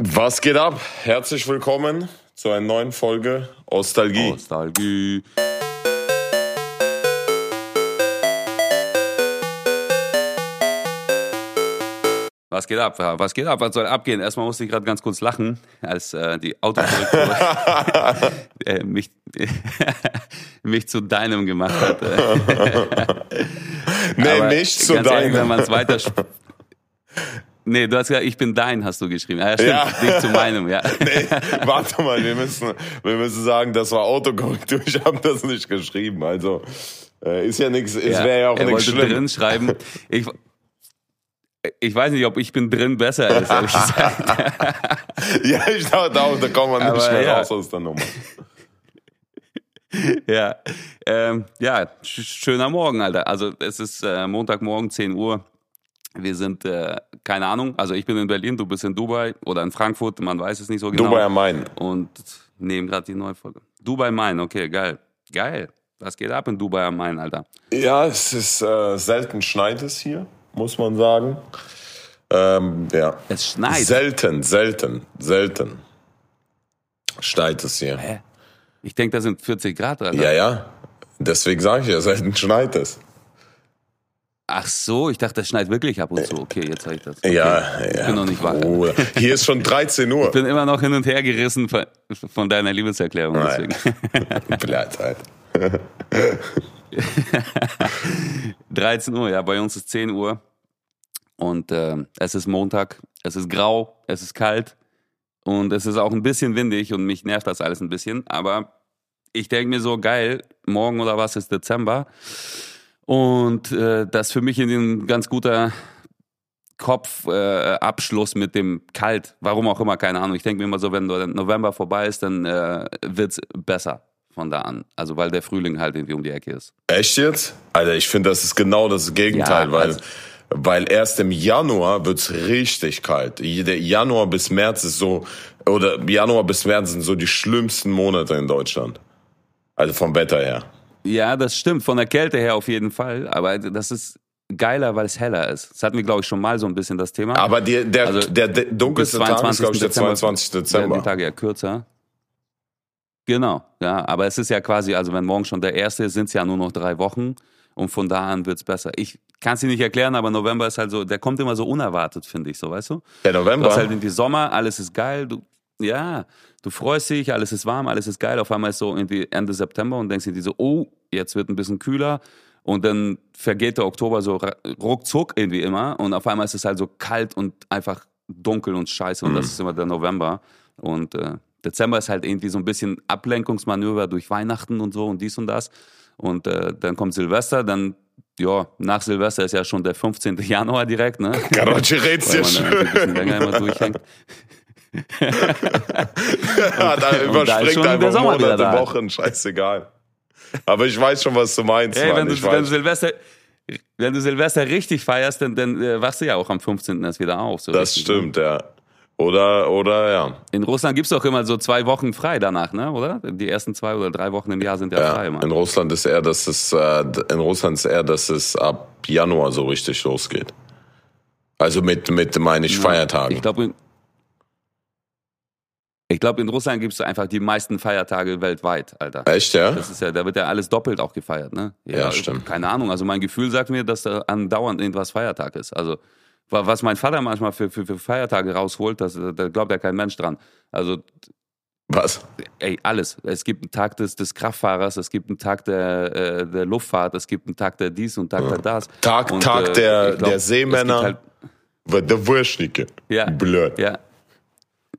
Was geht ab? Herzlich willkommen zu einer neuen Folge Ostalgie. Nostalgie. Was geht ab? Was geht ab? Was soll abgehen? Erstmal musste ich gerade ganz kurz lachen, als äh, die Autokorrektur äh, mich, mich zu deinem gemacht hat. nee, Aber nicht zu ganz ehrlich, deinem. Wenn man es weiter. Nee, du hast gesagt, ich bin dein, hast du geschrieben. Ja, stimmt, Ja. nicht zu meinem, ja. Nee, warte mal, wir müssen, wir müssen sagen, das war Autokorrektur. Ich habe das nicht geschrieben. Also äh, ist ja nichts, es wäre ja auch nichts schlimm. drin schreiben. Ich, ich weiß nicht, ob ich bin drin besser ist, ehrlich gesagt. Ja, ich dachte auch, da kommt man nicht Aber mehr ja. raus aus der Nummer. ja, ähm, ja, sch schöner Morgen, Alter. Also es ist äh, Montagmorgen, 10 Uhr. Wir sind, äh, keine Ahnung, also ich bin in Berlin, du bist in Dubai oder in Frankfurt, man weiß es nicht so genau. Dubai am Main. Und nehmen gerade die neue Folge. Dubai am Main, okay, geil. Geil. Was geht ab in Dubai am Main, Alter? Ja, es ist äh, selten schneit es hier, muss man sagen. Ähm, ja. Es schneit. Selten, selten, selten schneit es hier. Hä? Ich denke, da sind 40 Grad, Alter. Ja, ja. Deswegen sage ich ja, selten schneit es. Ach so, ich dachte, das schneit wirklich ab und zu. Okay, jetzt habe ich das. Okay. Ja, ja. Ich bin noch nicht wach. Bruder. Hier ist schon 13 Uhr. Ich bin immer noch hin und her gerissen von, von deiner Liebeserklärung. Nein. Deswegen. Bleibt halt. 13 Uhr, ja, bei uns ist 10 Uhr. Und ähm, es ist Montag, es ist grau, es ist kalt und es ist auch ein bisschen windig und mich nervt das alles ein bisschen. Aber ich denke mir so, geil, morgen oder was ist Dezember. Und äh, das für mich ein ganz guter Kopfabschluss äh, mit dem Kalt. Warum auch immer, keine Ahnung. Ich denke mir immer so, wenn November vorbei ist, dann äh, wird's besser von da an. Also weil der Frühling halt irgendwie um die Ecke ist. Echt jetzt? Alter, ich finde, das ist genau das Gegenteil, Ja, weil, also- weil erst im Januar wird's richtig kalt. Der Januar bis März ist so, oder Januar bis März sind so die schlimmsten Monate in Deutschland. Also vom Wetter her. Ja, das stimmt. Von der Kälte her auf jeden Fall. Aber das ist geiler, weil es heller ist. Das hatten wir, glaube ich, schon mal so ein bisschen das Thema. Aber die, der, Also, der, der dunkelste Tag ist, glaube ich, der Dezember 22. werden Dezember. die Tage ja kürzer. Genau, ja. Aber es ist ja quasi, also wenn morgen schon der erste ist, sind es ja nur noch drei Wochen. Und von da an wird's besser. Ich kann es dir nicht erklären, aber November ist halt so, der kommt immer so unerwartet, finde ich, so, weißt du? Der Du November. hast halt irgendwie Sommer, alles ist geil, du, ja, du freust dich, alles ist warm, alles ist geil. Auf einmal ist so irgendwie Ende September und denkst dir so, oh, jetzt wird ein bisschen kühler. Und dann vergeht der Oktober so ruckzuck irgendwie immer. Und auf einmal ist es halt so kalt und einfach dunkel und scheiße. Und das ist immer der November. Und äh, Dezember ist halt irgendwie so ein bisschen Ablenkungsmanöver durch Weihnachten und so und dies und das. Und äh, dann kommt Silvester, dann, ja, nach Silvester ist ja schon der 15. Januar direkt, ne? Karotsche red's ein schön. immer durchhängt. Ja, da da überspringt der einfach Monate, da. Wochen, scheißegal. Aber ich weiß schon, was du meinst, Hey, wenn, du, wenn, du. Silvester, wenn du Silvester richtig feierst, dann, dann äh, wachst du ja auch am 15. erst wieder auf. So Das richtig, ne? stimmt, ja. Oder, oder, ja. In Russland gibt's doch immer so zwei Wochen frei danach, ne? oder? Die ersten zwei oder drei Wochen im Jahr sind ja, ja. frei, Mann. In Russland ist eher, dass es, äh, in Russland ist eher, dass es ab Januar so richtig losgeht. Also mit, mit, meine ich, Feiertagen. Ich glaube, ich glaub, in Russland gibt's einfach die meisten Feiertage weltweit, Alter. Echt, ja? Das ist ja, da wird ja alles doppelt auch gefeiert, ne? Ja, stimmt. Keine Ahnung. Also mein Gefühl sagt mir, dass da andauernd irgendwas Feiertag ist. Also wa- was mein Vater manchmal für, für, für Feiertage rausholt, das, da glaubt ja kein Mensch dran. Also Was? ey, alles. Es gibt einen Tag des, des Kraftfahrers, es gibt einen Tag der, äh, der Luftfahrt, es gibt einen Tag der dies und Tag der das. Tag, Und, Tag äh, der, glaub, der es Seemänner. gibt Halt, Der Wurschnicke. Ja. Blöd. ja,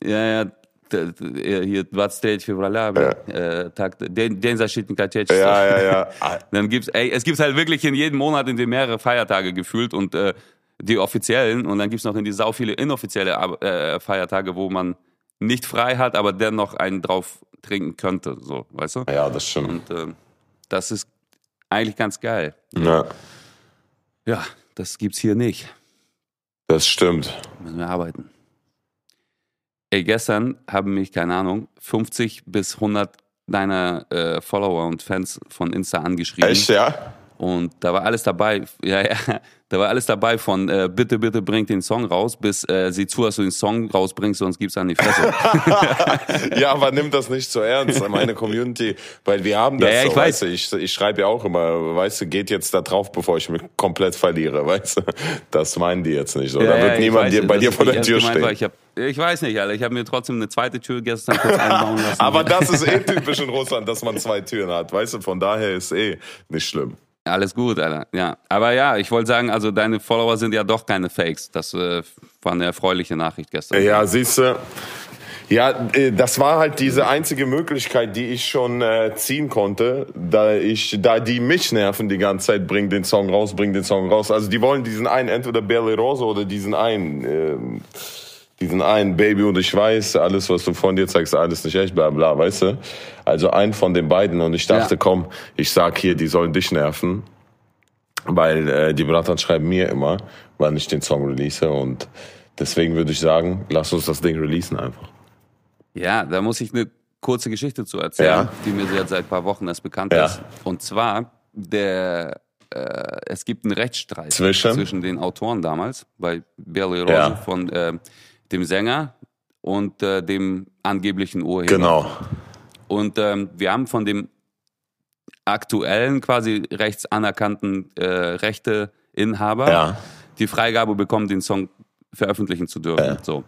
ja, ja d- d- Hier 23 февраля, bля, äh, Tag, den, den защитник Отечества. Ja, ja, ja. Ah, Dann gibt's, ey, es gibt halt wirklich in jedem Monat in den mehrere Feiertage gefühlt und äh, die offiziellen und dann gibt's noch in die sau viele inoffizielle Ab- äh, Feiertage, wo man nicht frei hat, aber dennoch einen drauf trinken könnte, so, weißt du? Ja, das stimmt. Und äh, das ist eigentlich ganz geil. Ja, Ja, das gibt's hier nicht. das stimmt. Müssen wir arbeiten. Ey, gestern haben mich, keine Ahnung, 50 bis 100 deiner äh, Follower und Fans von Insta angeschrieben. Echt, ja? Und da war alles dabei, ja, ja, da war alles dabei von äh, bitte, bitte bringt den Song raus, bis äh, sieh zu, dass du den Song rausbringst, sonst gibt's an die Fresse. ja, aber nimm das nicht so ernst, meine Community, weil wir haben das Ja, ja, so, ich weiß. weißt du, ich, ich schreibe ja auch immer, weißt du, geht jetzt da drauf, bevor ich mich komplett verliere, weißt du, das meinen die jetzt nicht, so. da Ja, wird ja, ich niemand weiß, dir, bei dir vor der Tür gemeint war. stehen. Ich, hab, ich weiß nicht, Alter. Ich habe mir trotzdem eine zweite Tür gestern kurz einbauen lassen. Aber das ist eh typisch in Russland, dass man zwei Türen hat, weißt du, von daher ist eh nicht schlimm. Alles gut, Alter. Ja. Aber ja, ich wollte sagen, also deine Follower sind ja doch keine Fakes. Das äh, war eine erfreuliche Nachricht gestern. Ja, siehst du. Ja, äh, das war halt diese einzige Möglichkeit, die ich schon äh, ziehen konnte, da ich, da die mich nerven die ganze Zeit, bring den Song raus, bring den Song raus. Also die wollen diesen einen, entweder Belle Rose oder diesen einen, ähm, diesen einen Baby und ich weiß, alles, was du von dir zeigst, alles nicht echt, bla bla, weißt du? Also einen von den beiden und ich dachte, Ja. komm, ich sag hier, die sollen dich nerven, weil äh, die Bratan schreiben mir immer, wann ich den Song release und deswegen würde ich sagen, lass uns das Ding releasen einfach. Ja, da muss ich eine kurze Geschichte zu erzählen, Ja. die mir seit ein paar Wochen erst bekannt Ja. ist. Und zwar, der, äh, es gibt einen Rechtsstreit Zwischen? den Autoren damals, bei Berli Rose Ja. von äh, dem Sänger und äh, dem angeblichen Urheber. Genau. Und ähm, wir haben von dem aktuellen, quasi rechtsanerkannten äh, Rechteinhaber Ja. die Freigabe bekommen, den Song veröffentlichen zu dürfen. Ja. So.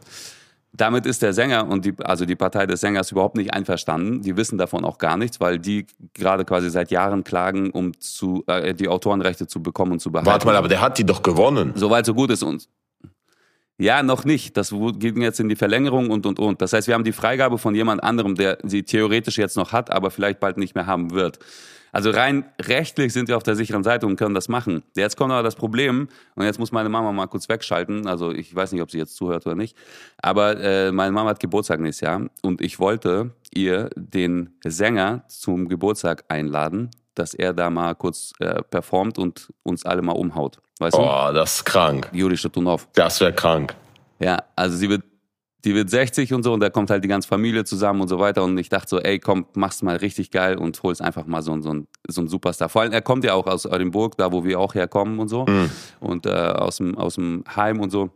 Damit ist der Sänger und die, also die Partei des Sängers überhaupt nicht einverstanden. Die wissen davon auch gar nichts, weil die gerade quasi seit Jahren klagen, um zu, äh, die Autorenrechte zu bekommen und zu behalten. Warte mal, aber der hat die doch gewonnen. Soweit so gut ist uns. Ja, noch nicht. Das ging jetzt in die Verlängerung und, und, und. Das heißt, wir haben die Freigabe von jemand anderem, der sie theoretisch jetzt noch hat, aber vielleicht bald nicht mehr haben wird. Also rein rechtlich sind wir auf der sicheren Seite und können das machen. Jetzt kommt aber das Problem, und jetzt muss meine Mama mal kurz wegschalten. Also ich weiß nicht, ob sie jetzt zuhört oder nicht. Aber äh, meine Mama hat Geburtstag nächstes Jahr und ich wollte ihr den Sänger zum Geburtstag einladen, dass er da mal kurz äh, performt und uns alle mal umhaut. Weißt du? Oh, das ist krank. Juri Schutunov. Das wäre krank. Ja, also sie wird, die wird 60 und so und da kommt halt die ganze Familie zusammen und so weiter und ich dachte so, ey, komm, mach's mal richtig geil und hol's einfach mal so, ein- so, ein, so ein Superstar. Vor allem, er kommt ja auch aus Oldenburg, da wo wir auch herkommen und so und äh, aus, dem, aus dem Heim und so.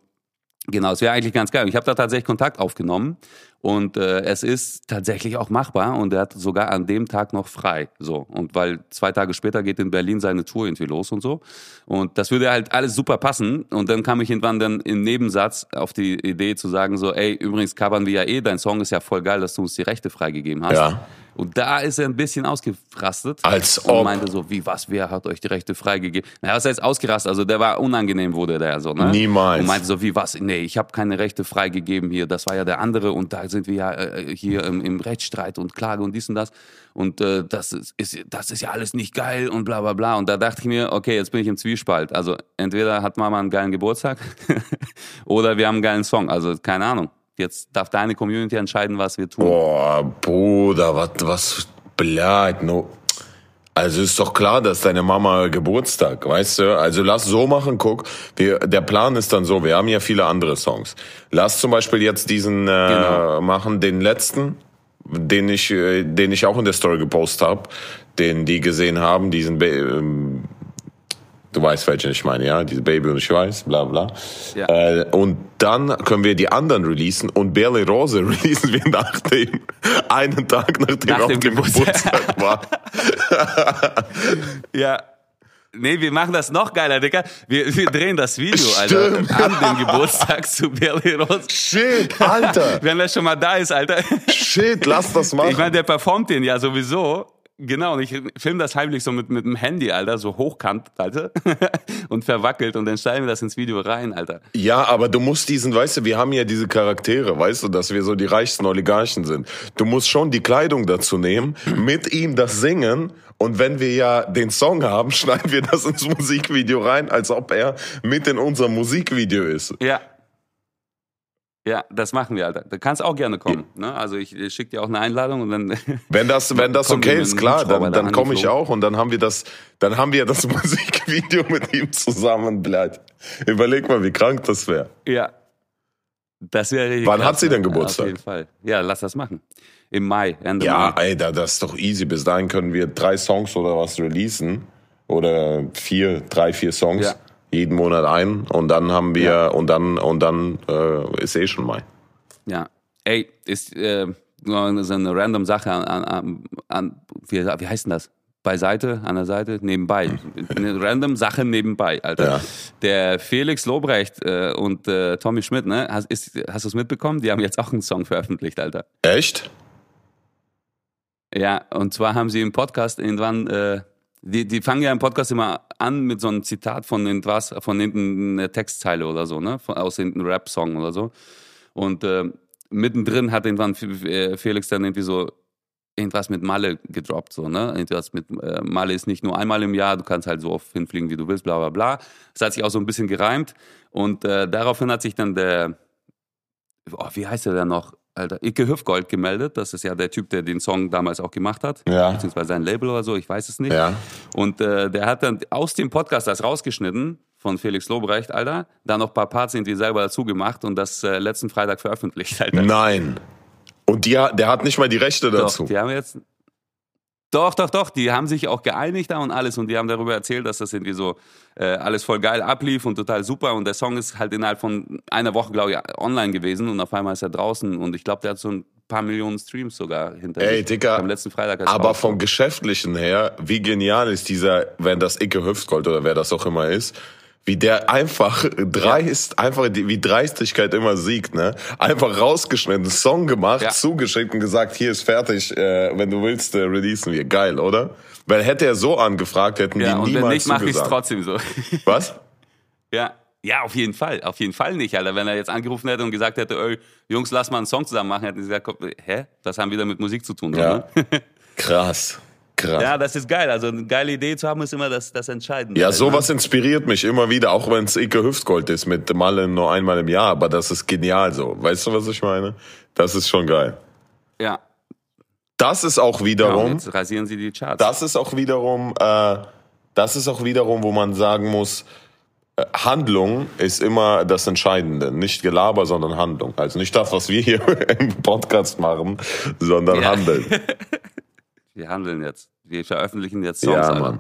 Genau, es wäre eigentlich ganz geil. Ich habe da tatsächlich Kontakt aufgenommen und äh, es ist tatsächlich auch machbar und er hat sogar an dem Tag noch frei. So und weil zwei Tage später geht in Berlin seine Tour irgendwie los und so und das würde halt alles super passen und dann kam ich irgendwann dann im Nebensatz auf die Idee zu sagen so, ey übrigens covern wir ja eh, dein Song ist ja voll geil, dass du uns die Rechte freigegeben hast. Ja. Und da ist er ein bisschen ausgerastet. Als und ob. meinte so, wie was, wer hat euch die Rechte freigegeben? Naja, was heißt ausgerastet? Also der war unangenehm, wurde der so, ne? Niemals. Und meinte so, wie was? Nee, ich habe keine Rechte freigegeben hier. Das war ja der andere und da sind wir ja äh, hier im, im Rechtsstreit und Klage und dies und das. Und äh, das, ist, ist, das ist ja alles nicht geil und bla bla bla. Und da dachte ich mir, okay, jetzt bin ich im Zwiespalt. Also entweder hat Mama einen geilen Geburtstag oder wir haben einen geilen Song. Also keine Ahnung. Jetzt darf deine Community entscheiden, was wir tun. Boah, Bruder, was, was, blöd, no. Also ist doch klar, dass deine Mama Geburtstag, weißt du? Also lass so machen, guck. Wir, der Plan ist dann so, wir haben ja viele andere Songs. Lass zum Beispiel jetzt diesen äh, Genau. machen, den letzten, den ich, äh, den ich auch in der Story gepostet habe, den die gesehen haben, diesen ähm, Du weißt, welchen ich meine, ja? Diese Baby und ich weiß, bla bla. Ja. Äh, und dann können wir die anderen releasen und Berle Rose releasen wir nach dem, einen Tag nachdem Nach er auf dem Geburtstag. War. Ja. Nee, wir machen das noch geiler, Digga. Wir, wir drehen das Video, Alter, Stimmt. an dem Geburtstag zu Berli Rose. Shit, Alter. Wenn er schon mal da ist, Alter. Shit, lass das machen. Ich meine, der performt den ja sowieso. Genau, und ich film das heimlich so mit, mit dem Handy, Alter, so hochkant, Alter, und verwackelt und dann stellen wir das ins Video rein, Alter. Ja, aber du musst diesen, weißt du, wir haben ja diese Charaktere, weißt du, dass wir so die reichsten Oligarchen sind. Du musst schon die Kleidung dazu nehmen, mit ihm das singen und wenn wir ja den Song haben, schneiden wir das ins Musikvideo rein, als ob er mit in unserem Musikvideo ist. Ja. Ja, das machen wir, Alter. Du kannst auch gerne kommen. Ne? Also ich, ich schicke dir auch eine Einladung und dann. Wenn das, wenn das okay ist, klar, dann, da dann komme ich auch und dann haben wir das, dann haben wir das Musikvideo mit ihm zusammen, bleibt. Überleg mal, wie krank das wäre. Ja. Das wäre richtig. Wann krass, hat sie denn? Geburtstag? Auf jeden Fall. Ja, lass das machen. Im Mai, Ende Ja, Mai. ey, da, das ist doch easy. Bis dahin können wir drei Songs oder was releasen. oder vier, drei, vier Songs. Ja. Jeden Monat ein und dann haben wir Ja. und dann und dann äh, ist eh schon Mai. Ja. Ey, ist äh, so eine random Sache an, an, an, an wie, wie heißt denn das? Beiseite, an der Seite, nebenbei. Eine random Sache nebenbei, Alter. Ja. Der Felix Lobrecht äh, und äh, Tommy Schmidt, ne? Hast, ist, hast du es mitbekommen? Die haben jetzt auch einen Song veröffentlicht, Alter. Echt? Ja, und zwar haben sie im Podcast irgendwann, äh, die, die fangen ja im Podcast immer an mit so einem Zitat von irgendwas, von irgendeiner Textzeile oder so, ne? Von, aus irgendeinem Rap-Song oder so. Und äh, mittendrin hat irgendwann äh, Felix dann irgendwie so irgendwas mit Malle gedroppt, so, ne? Irgendwas mit äh, Malle ist nicht nur einmal im Jahr, du kannst halt so oft hinfliegen, wie du willst, bla bla bla. Das hat sich auch so ein bisschen gereimt. Und äh, daraufhin hat sich dann der, oh, wie heißt der denn noch? Alter, Icke Hüfgold gemeldet. Das ist ja der Typ, der den Song damals auch gemacht hat. Ja. Beziehungsweise sein Label oder so, ich weiß es nicht. Ja. Und äh, der hat dann aus dem Podcast das rausgeschnitten von Felix Lobrecht, Alter. Da noch ein paar Parts irgendwie selber dazu gemacht und das äh, letzten Freitag veröffentlicht, Alter. Nein. Und die, der hat nicht mal die Rechte Doch, dazu. die haben jetzt. Doch, doch, doch, die haben sich auch geeinigt da und alles. Und die haben darüber erzählt, dass das irgendwie so äh, alles voll geil ablief und total super. Und der Song ist halt innerhalb von einer Woche, glaube ich, online gewesen. Und auf einmal ist er draußen. Und ich glaube, der hat so ein paar Millionen Streams sogar hinter Ey, sich. Dicker, Am letzten Freitag. Aber vom Geschäftlichen her, wie genial ist dieser, wenn das Icke Hüftgold oder wer das auch immer ist, wie der einfach dreist, einfach die, wie Dreistigkeit immer siegt, ne? Einfach rausgeschnitten, Song gemacht, Ja. zugeschickt und gesagt, hier ist fertig, äh, wenn du willst, äh, releasen wir. Geil, oder? Weil hätte er so angefragt, hätten ja, die und wenn niemals nicht, mache ich es zugesagt. trotzdem so. Was? Ja. Ja, auf jeden Fall. Auf jeden Fall nicht, Alter. Wenn er jetzt angerufen hätte und gesagt hätte, ey, Jungs, lass mal einen Song zusammen machen, hätten sie gesagt, komm, hä? Das haben wieder mit Musik zu tun, Ja. oder? Krass. Krass. Ja, das ist geil. Also eine geile Idee zu haben, ist immer das, das Entscheidende. Ja, halt, sowas inspiriert mich immer wieder, auch wenn es Icke Hüftgold ist, mit Malle nur einmal im Jahr, aber das ist genial so. Weißt du, was ich meine? Das ist schon geil. Ne? Ja. Das ist auch ja wiederum, jetzt rasieren sie die Charts. das ist auch wiederum, äh, das ist auch wiederum, wo man sagen muss, äh, Handlung ist immer das Entscheidende. Nicht Gelaber, sondern Handlung. Also nicht das, was wir hier im Podcast machen, sondern Ja. Handeln. Wir handeln jetzt. Wir veröffentlichen jetzt Songs. Ja, Alter. Mann.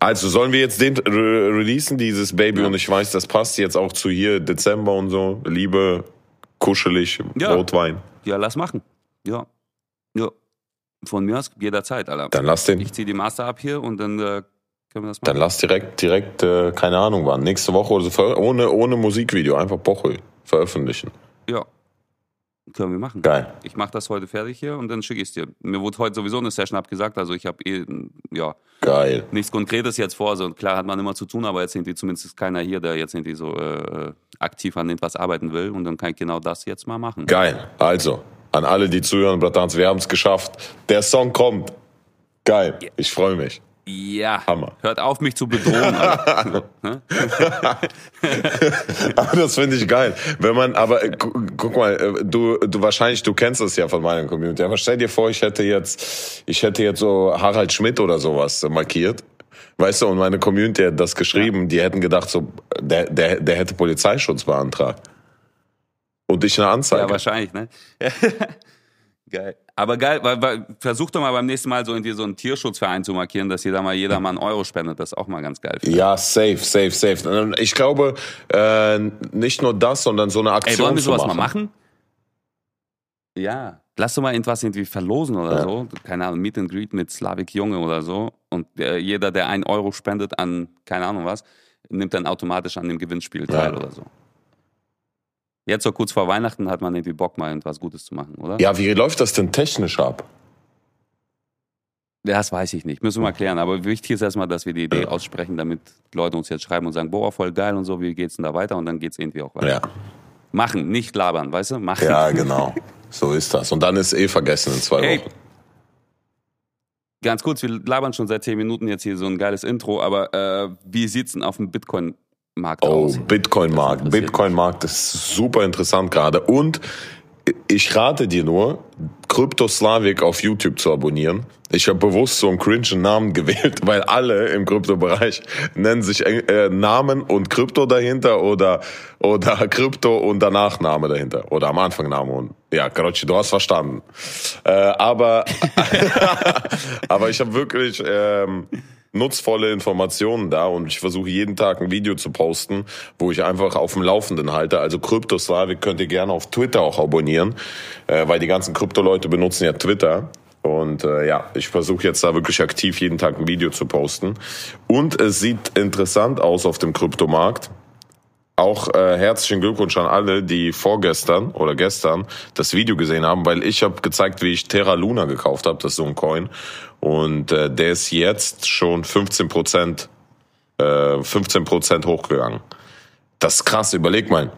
Also sollen wir jetzt den re releasen, dieses Baby, Ja. und ich weiß, das passt jetzt auch zu hier Dezember und so. Liebe, kuschelig, Ja. Rotwein. Ja, lass machen. Ja. Ja. Von mir aus jederzeit, Alter. Dann lass den, Ich ziehe die Master ab hier und dann äh, können wir das dann machen. lass direkt, direkt, äh, keine Ahnung wann, nächste Woche oder so, ohne, ohne Musikvideo, einfach Boche veröffentlichen. Ja. Können wir machen. Geil. Ich mache das heute fertig hier und dann schicke ich es dir. Mir wurde heute sowieso eine Session abgesagt, also ich habe eh, ja, Geil. nichts Konkretes jetzt vor. Also klar hat man immer zu tun, aber jetzt irgendwie zumindest ist keiner hier, der jetzt irgendwie so äh, aktiv an etwas arbeiten will und dann kann ich genau das jetzt mal machen. Geil. Also, an alle, die zuhören, Bratans, wir haben es geschafft. Der Song kommt. Geil. Ich freue mich. Ja. Hammer. Hört auf, mich zu bedrohen. Hä? Aber das finde ich geil. Wenn man, aber äh, gu- guck mal, äh, du, du wahrscheinlich, du kennst das ja von meiner Community. Aber stell dir vor, ich hätte jetzt, ich hätte jetzt so Harald Schmidt oder sowas markiert. Weißt du, und meine Community hat das geschrieben, die hätten gedacht, so, der, der, der hätte Polizeischutz beantragt. Und ich eine Anzeige. ja, wahrscheinlich, ne? geil. Aber geil, weil, weil, versuch doch mal beim nächsten Mal so irgendwie so einen Tierschutzverein zu markieren, dass jeder mal jeder mal einen Euro spendet. Das ist auch mal ganz geil. ja, safe, safe, safe. Ich glaube, äh, nicht nur das, sondern so eine Ey, Aktion wollen wir sowas machen. mal machen? Ja. Lass doch mal irgendwas irgendwie verlosen oder Ja. so. Keine Ahnung, Meet and Greet mit Slavik Junge oder so. Und äh, jeder, der einen Euro spendet an, keine Ahnung was, nimmt dann automatisch an dem Gewinnspiel teil Ja. oder so. Jetzt so kurz vor Weihnachten hat man irgendwie Bock, mal irgendwas Gutes zu machen, oder? Ja, wie läuft das denn technisch ab? Das weiß ich nicht. Müssen wir mal klären. Aber wichtig ist erstmal, dass wir die Idee aussprechen, damit Leute uns jetzt schreiben und sagen, boah, voll geil und so, wie geht's denn da weiter? Und dann geht's irgendwie auch weiter. Ja. Machen, nicht labern, weißt du? Machen. Ja, genau. So ist das. Und dann ist eh vergessen in zwei Hey. Wochen. Ganz kurz, wir labern schon seit zehn Minuten jetzt hier so ein geiles Intro, aber äh, wie sieht's denn auf dem Bitcoin-Markt Oh, aus? Bitcoin-Markt. Bitcoin-Markt ist super interessant gerade. Und ich rate dir nur, Kryptoslavik auf YouTube zu abonnieren. Ich habe bewusst so einen cringen Namen gewählt, weil alle im Kryptobereich nennen sich äh, Namen und Krypto dahinter oder oder Krypto und danach Name dahinter oder am Anfang Name und ja, Karochi, du hast verstanden. Äh, aber aber ich habe wirklich ähm, nutzvolle Informationen da und ich versuche jeden Tag ein Video zu posten, wo ich einfach auf dem Laufenden halte. Also Kryptoslavik könnt ihr gerne auf Twitter auch abonnieren, äh, weil die ganzen Krypto-Leute benutzen ja Twitter. Und äh, ja, ich versuche jetzt da wirklich aktiv jeden Tag ein Video zu posten. Und es sieht interessant aus auf dem Kryptomarkt. Auch äh, herzlichen Glückwunsch an alle, die vorgestern oder gestern das Video gesehen haben, weil ich habe gezeigt, wie ich Terra Luna gekauft habe, das ist so ein Coin. Und äh, der ist jetzt schon 15 Prozent, äh, 15 Prozent hochgegangen. Das ist krass, überleg mal.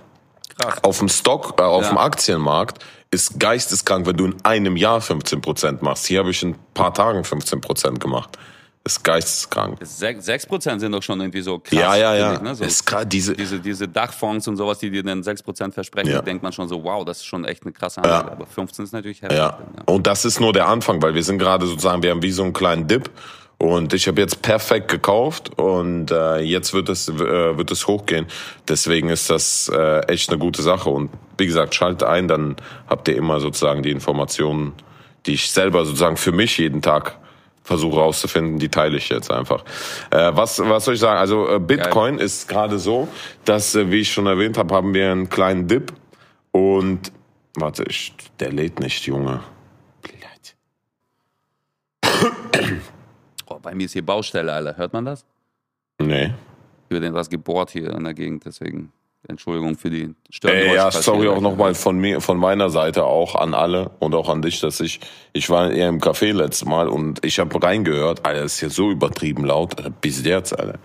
Krass. Auf dem Stock, äh, auf ja. dem Aktienmarkt ist geisteskrank, wenn du in einem Jahr 15 Prozent machst. Hier habe ich in ein paar Tagen 15 Prozent gemacht. Ist geisteskrank. Sechs Prozent sind doch schon irgendwie so krass. Ja, ja, ja. Ich, ne? so ist krass, diese, diese, diese Dachfonds und sowas, die dir dann sechs Prozent versprechen, ja. denkt man schon so, wow, das ist schon echt eine krasse Anlage. Ja. Aber 15 ist natürlich heftig. Ja. ja. Und das ist nur der Anfang, weil wir sind gerade sozusagen, wir haben wie so einen kleinen Dip. Und ich habe jetzt perfekt gekauft und äh, jetzt wird es äh, wird es hochgehen. Deswegen ist das äh, echt eine gute Sache. Und wie gesagt, schalte ein, dann habt ihr immer sozusagen die Informationen, die ich selber sozusagen für mich jeden Tag versuche rauszufinden, die teile ich jetzt einfach. Äh, was, was soll ich sagen? Also äh, Bitcoin Geil. ist gerade so, dass, äh, wie ich schon erwähnt habe, haben wir einen kleinen Dip und warte, ich, der lädt nicht, Junge. Oh, bei mir ist hier Baustelle, Alter. Hört man das? Nee. Hier wird etwas gebohrt hier in der Gegend, deswegen Entschuldigung für die. Ey, ja, sorry auch nochmal von mir, von meiner Seite auch an alle und auch an dich, dass ich, ich war eher im Café letztes Mal und ich habe reingehört, Alter, ist ja so übertrieben laut, bis jetzt, Alter.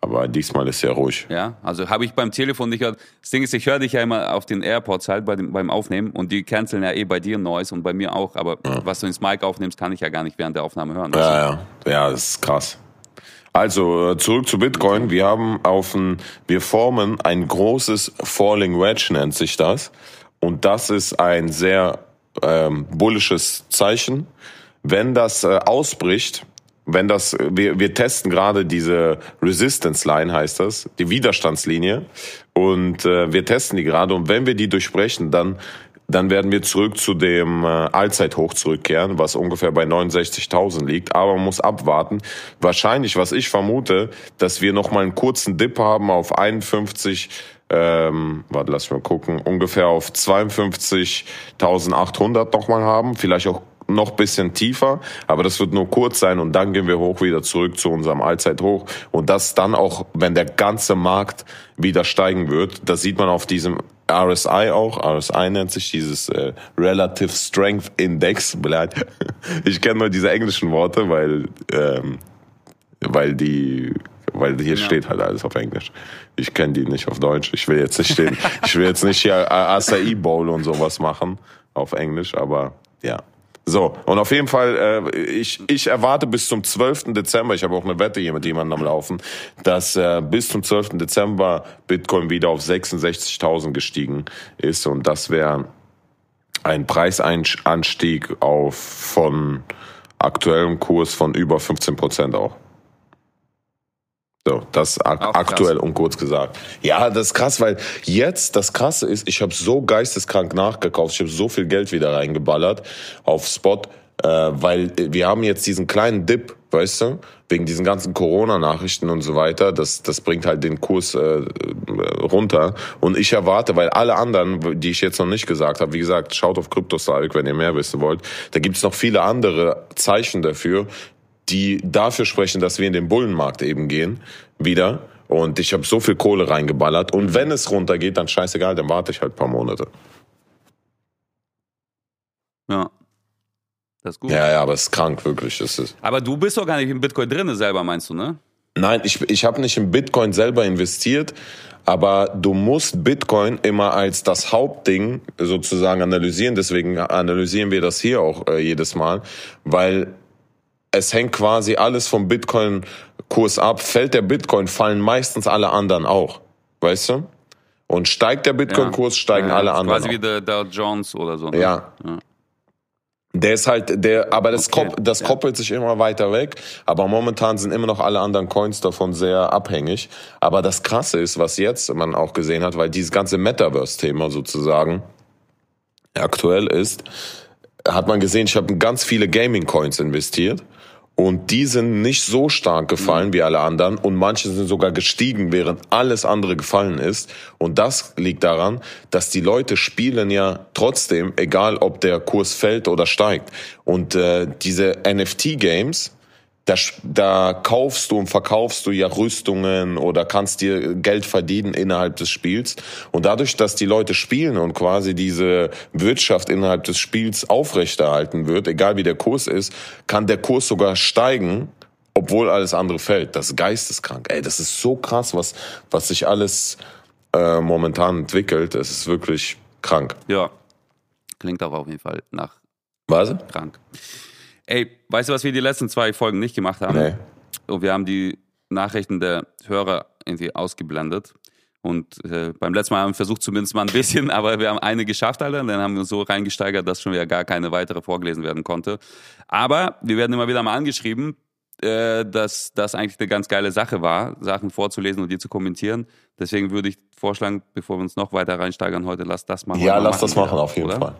Aber diesmal ist ja ruhig. Ja, also habe ich beim Telefon nicht gehört. Das Ding ist, ich höre dich ja immer auf den AirPods halt bei dem, beim Aufnehmen und die canceln ja eh bei dir Noise und bei mir auch. Aber ja. was du ins Mic aufnimmst, kann ich ja gar nicht während der Aufnahme hören. Ja, ja, ja, das ist krass. Also äh, zurück zu Bitcoin. Wir haben auf ein, wir formen ein großes Falling Wedge nennt sich das. Und das ist ein sehr ähm, bullisches Zeichen. Wenn das äh, ausbricht, wenn das, wir, wir testen gerade diese Resistance Line heißt das, die Widerstandslinie. Und äh, wir testen die gerade. Und wenn wir die durchbrechen, dann dann werden wir zurück zu dem äh, Allzeithoch zurückkehren, was ungefähr bei 69.000 liegt. Aber man muss abwarten. Wahrscheinlich, was ich vermute, dass wir noch mal einen kurzen Dip haben auf 51 ähm, warte, lass mal gucken, ungefähr auf 52.800 nochmal haben, vielleicht auch noch bisschen tiefer, aber das wird nur kurz sein und dann gehen wir hoch wieder zurück zu unserem Allzeithoch und das dann auch, wenn der ganze Markt wieder steigen wird, das sieht man auf diesem RSI auch, RSI nennt sich dieses äh, Relative Strength Index. Ich kenne nur diese englischen Worte, weil ähm, weil die weil hier ja. steht halt alles auf Englisch. Ich kenne die nicht auf Deutsch. Ich will jetzt nicht stehen. ich will jetzt nicht hier Acai Bowl und sowas machen auf Englisch, aber ja. So, und auf jeden Fall, äh, ich, ich erwarte bis zum 12. Dezember, ich habe auch eine Wette hier mit jemandem am Laufen, dass äh, bis zum 12. Dezember Bitcoin wieder auf 66.000 gestiegen ist und das wäre ein Preisanstieg auf von aktuellem Kurs von über 15 Prozent auch. So, das ak Auch aktuell krass. und kurz gesagt. Ja, das ist krass, weil jetzt das Krasse ist, ich habe so geisteskrank nachgekauft, ich habe so viel Geld wieder reingeballert auf Spot, äh, weil wir haben jetzt diesen kleinen Dip, weißt du, wegen diesen ganzen Corona-Nachrichten und so weiter. Das, das bringt halt den Kurs äh, runter. Und ich erwarte, weil alle anderen, die ich jetzt noch nicht gesagt habe, wie gesagt, schaut auf CryptoStark, wenn ihr mehr wissen wollt. Da gibt es noch viele andere Zeichen dafür, die dafür sprechen, dass wir in den Bullenmarkt eben gehen, wieder. Und ich habe so viel Kohle reingeballert. Und wenn es runtergeht, dann scheißegal, dann warte ich halt ein paar Monate. Ja. Das ist gut. Ja, ja, aber es ist krank, wirklich. Das ist aber du bist doch gar nicht im Bitcoin drin selber, meinst du, ne? Nein, ich, ich habe nicht in Bitcoin selber investiert, aber du musst Bitcoin immer als das Hauptding sozusagen analysieren. Deswegen analysieren wir das hier auch äh, jedes Mal, weil es hängt quasi alles vom Bitcoin-Kurs ab. Fällt der Bitcoin, fallen meistens alle anderen auch. Weißt du? Und steigt der Bitcoin-Kurs, steigen ja, alle anderen. Quasi auch. wie der Dow Jones oder so. Ne? Ja. ja. Der ist halt, der, aber das, okay. kopp, das koppelt sich immer weiter weg. Aber momentan sind immer noch alle anderen Coins davon sehr abhängig. Aber das Krasse ist, was jetzt man auch gesehen hat, weil dieses ganze Metaverse-Thema sozusagen aktuell ist, hat man gesehen, ich habe ganz viele Gaming-Coins investiert Und die sind nicht so stark gefallen wie alle anderen und manche sind sogar gestiegen, während alles andere gefallen ist. Und das liegt daran, dass die Leute spielen ja trotzdem, egal ob der Kurs fällt oder steigt. Und äh, diese NFT-Games, da, da kaufst du und verkaufst du ja Rüstungen oder kannst dir Geld verdienen innerhalb des Spiels. Und dadurch, dass die Leute spielen und quasi diese Wirtschaft innerhalb des Spiels aufrechterhalten wird, egal wie der Kurs ist, kann der Kurs sogar steigen, obwohl alles andere fällt. Das ist geisteskrank. Ey, das ist so krass, was, was sich alles äh, momentan entwickelt. Es ist wirklich krank. Ja. Klingt auch auf jeden Fall nach Was? krank. Ey, weißt du, was wir die letzten zwei Folgen nicht gemacht haben? Nee. Und wir haben die Nachrichten der Hörer irgendwie ausgeblendet. Und äh, beim letzten Mal haben wir versucht zumindest mal ein bisschen, aber wir haben eine geschafft, Alter. Und dann haben wir uns so reingesteigert, dass schon wieder gar keine weitere vorgelesen werden konnte. Aber wir werden immer wieder mal angeschrieben, äh, dass das eigentlich eine ganz geile Sache war, Sachen vorzulesen und die zu kommentieren. Deswegen würde ich vorschlagen, bevor wir uns noch weiter reinsteigern heute, lass das mal Ja, lass das machen, auf jeden oder? Fall.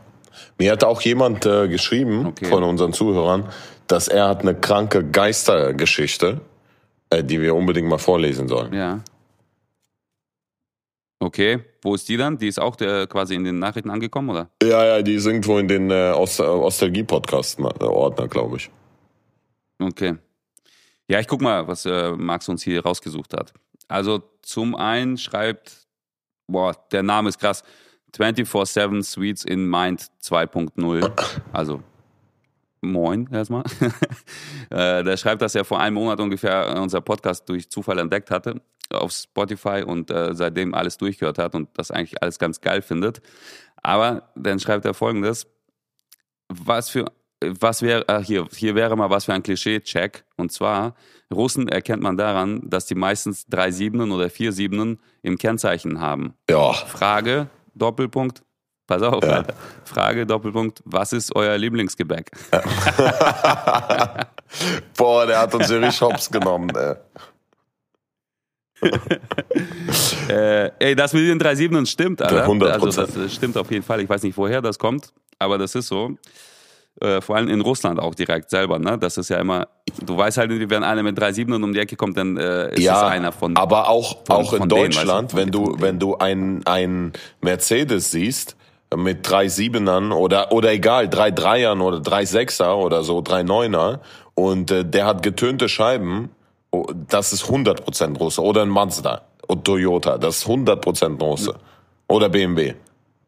Mir hat auch jemand äh, geschrieben Okay. von unseren Zuhörern, dass er hat eine kranke Geistergeschichte, äh, die wir unbedingt mal vorlesen sollen. Ja. Okay, wo ist die dann? Die ist auch der, quasi in den Nachrichten angekommen, oder? Ja, ja, die ist irgendwo in den äh, Ost Ostalgie-Podcast-Ordner, glaube ich. Okay. Ja, ich guck mal, was äh, Max uns hier rausgesucht hat. Also zum einen schreibt, boah, der Name ist krass, 24-7 Suites in Mind 2.0. Also moin erstmal. äh, der schreibt, dass er vor einem Monat ungefähr unser Podcast durch Zufall entdeckt hatte auf Spotify und äh, seitdem alles durchgehört hat und das eigentlich alles ganz geil findet. Aber dann schreibt er folgendes, was für was wäre äh, hier hier wäre mal was für ein Klischee-Check und zwar Russen erkennt man daran, dass die meistens drei Siebenen oder vier Siebenen im Kennzeichen haben. Ja, Frage Doppelpunkt. Pass auf, Ja. Alter. Frage Doppelpunkt. Was ist euer Lieblingsgebäck? boah, der hat uns richtig hops genommen. Äh. Äh, ey, das mit den drei Siebenen stimmt, Alter. 100%. Also das äh, stimmt auf jeden Fall. Ich weiß nicht, woher das kommt, aber das ist so. Äh, vor allem in Russland auch direkt selber, ne? Das ist ja immer, du weißt halt, wenn einer mit drei Siebenen um die Ecke kommt, dann äh, ist Ja, es einer von. aber auch, von- auch in denen, Deutschland, weißt du, wenn du, wenn du ein, ein Mercedes siehst, mit drei Siebenern oder, oder egal, drei Dreiern oder drei Sechser oder so, drei Neuner und äh, der hat getönte Scheiben, oh, das ist 100% Russe. Oder ein Mazda und Toyota, das ist 100% Russe. Oder BMW.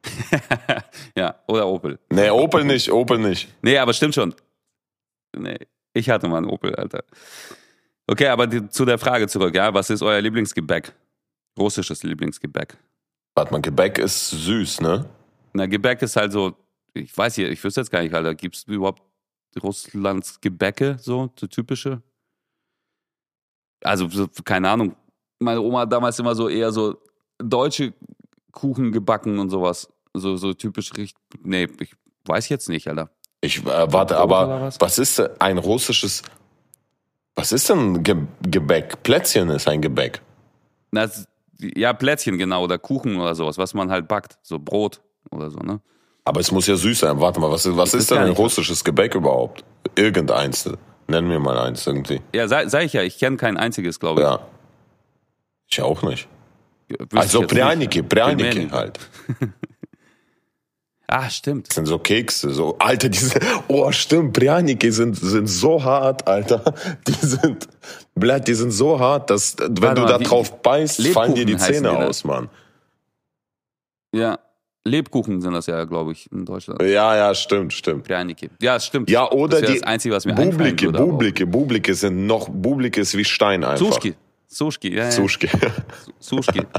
ja, oder Opel. Nee, Opel nicht, Opel nicht. Nee, aber stimmt schon. Nee, ich hatte mal einen Opel, Alter. Okay, aber die, zu der Frage zurück, ja, was ist euer Lieblingsgebäck? Russisches Lieblingsgebäck. Warte mal, Gebäck ist süß, ne? Na, Gebäck ist halt so, ich weiß hier, ich wüsste jetzt gar nicht, Alter, gibt es überhaupt Russlands Gebäcke, so, so typische? Also, so, keine Ahnung. Meine Oma hat damals immer so eher so deutsche Kuchen gebacken und sowas. So, so typisch richtig. Nee, ich weiß jetzt nicht, Alter. Ich äh, warte, aber was? was? ist denn ein russisches? Was ist denn Ge Gebäck? Plätzchen ist ein Gebäck. Na, ja, Plätzchen, genau, oder Kuchen oder sowas, was man halt backt. So Brot oder so, ne? Aber es muss ja süß sein. Warte mal, was ist, was ist denn ein russisches Gebäck überhaupt? Irgendeins. Nenn mir mal eins irgendwie. Ja, sag, sag ich ja, ich kenne kein einziges, glaube ich. Ja. Ich auch nicht. Also Prjaniki, Prjaniki halt. Ah, stimmt. Das sind so Kekse, so, Alter, diese, oh, stimmt, Prjaniki sind, sind so hart, Alter. Die sind, Blatt, die sind so hart, dass, wenn Warte du mal, da drauf beißt, Lebkuchen fallen dir die Zähne die aus, Mann. Ja. Lebkuchen sind das ja, glaube ich, in Deutschland. Ja, ja, stimmt, stimmt. Prjaniki. Ja, stimmt. Ja, oder das die, das Einzige, was mir Bublike, Bublike, Bublike sind noch, Bublike ist wie Stein einfach. Zuschki. Sushki, ja, ja. Sushki. Sushki.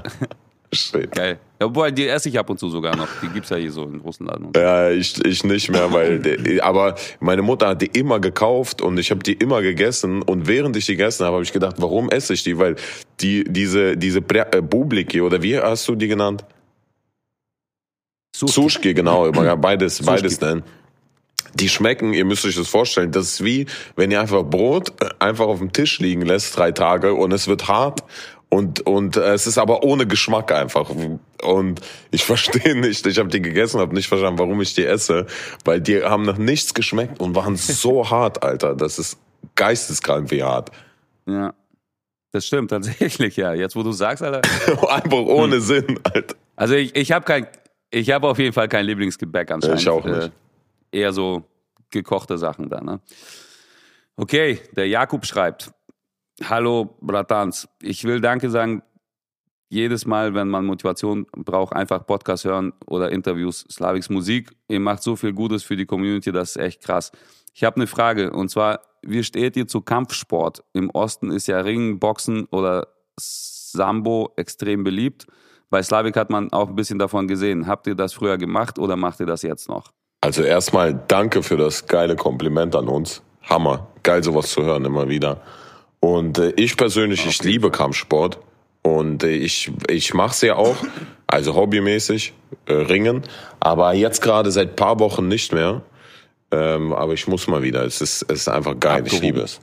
Steht. Geil. Ja, wobei, die esse ich ab und zu sogar noch. Die gibt's ja hier so in Russland. Und Ja, ich, ich nicht mehr, weil, der, aber meine Mutter hat die immer gekauft und ich habe die immer gegessen und während ich die gegessen habe, habe ich gedacht, warum esse ich die? Weil die, diese, diese äh, Bubliki oder wie hast du die genannt? Sushki. Sushki, genau, beides, beides nennen. Die schmecken, ihr müsst euch das vorstellen, das ist wie, wenn ihr einfach Brot äh, einfach auf dem Tisch liegen lässt, drei Tage, und es wird hart und, und äh, es ist aber ohne Geschmack einfach. Und ich verstehe nicht, ich habe die gegessen, habe nicht verstanden, warum ich die esse, weil die haben nach nichts geschmeckt und waren so hart, Alter. Das ist geisteskrank wie hart. Ja. Das stimmt tatsächlich, ja. Jetzt, wo du sagst, Alter. Einfach ohne hm. Sinn, Alter. Also ich, ich habe kein, ich habe auf jeden Fall kein Lieblingsgebäck anscheinend. Ich auch nicht. Eher so gekochte Sachen da, ne? Okay, der Jakub schreibt. Hallo, Bratans. Ich will Danke sagen. Jedes Mal, wenn man Motivation braucht, einfach Podcast hören oder Interviews. Slaviks Musik. Ihr macht so viel Gutes für die Community, das ist echt krass. Ich habe eine Frage und zwar, wie steht ihr zu Kampfsport? Im Osten ist ja Ringen, Boxen oder Sambo extrem beliebt. Bei Slavik hat man auch ein bisschen davon gesehen. Habt ihr das früher gemacht oder macht ihr das jetzt noch? Also erstmal danke für das geile Kompliment an uns. Hammer. Geil sowas zu hören immer wieder. Und äh, ich persönlich, ich liebe Kampfsport. Und äh, ich, ich mache es ja auch, also hobbymäßig, äh, Ringen. Aber jetzt gerade seit paar Wochen nicht mehr. Ähm, aber ich muss mal wieder. Es ist, es ist einfach geil. Abgehoben. Ich liebe es.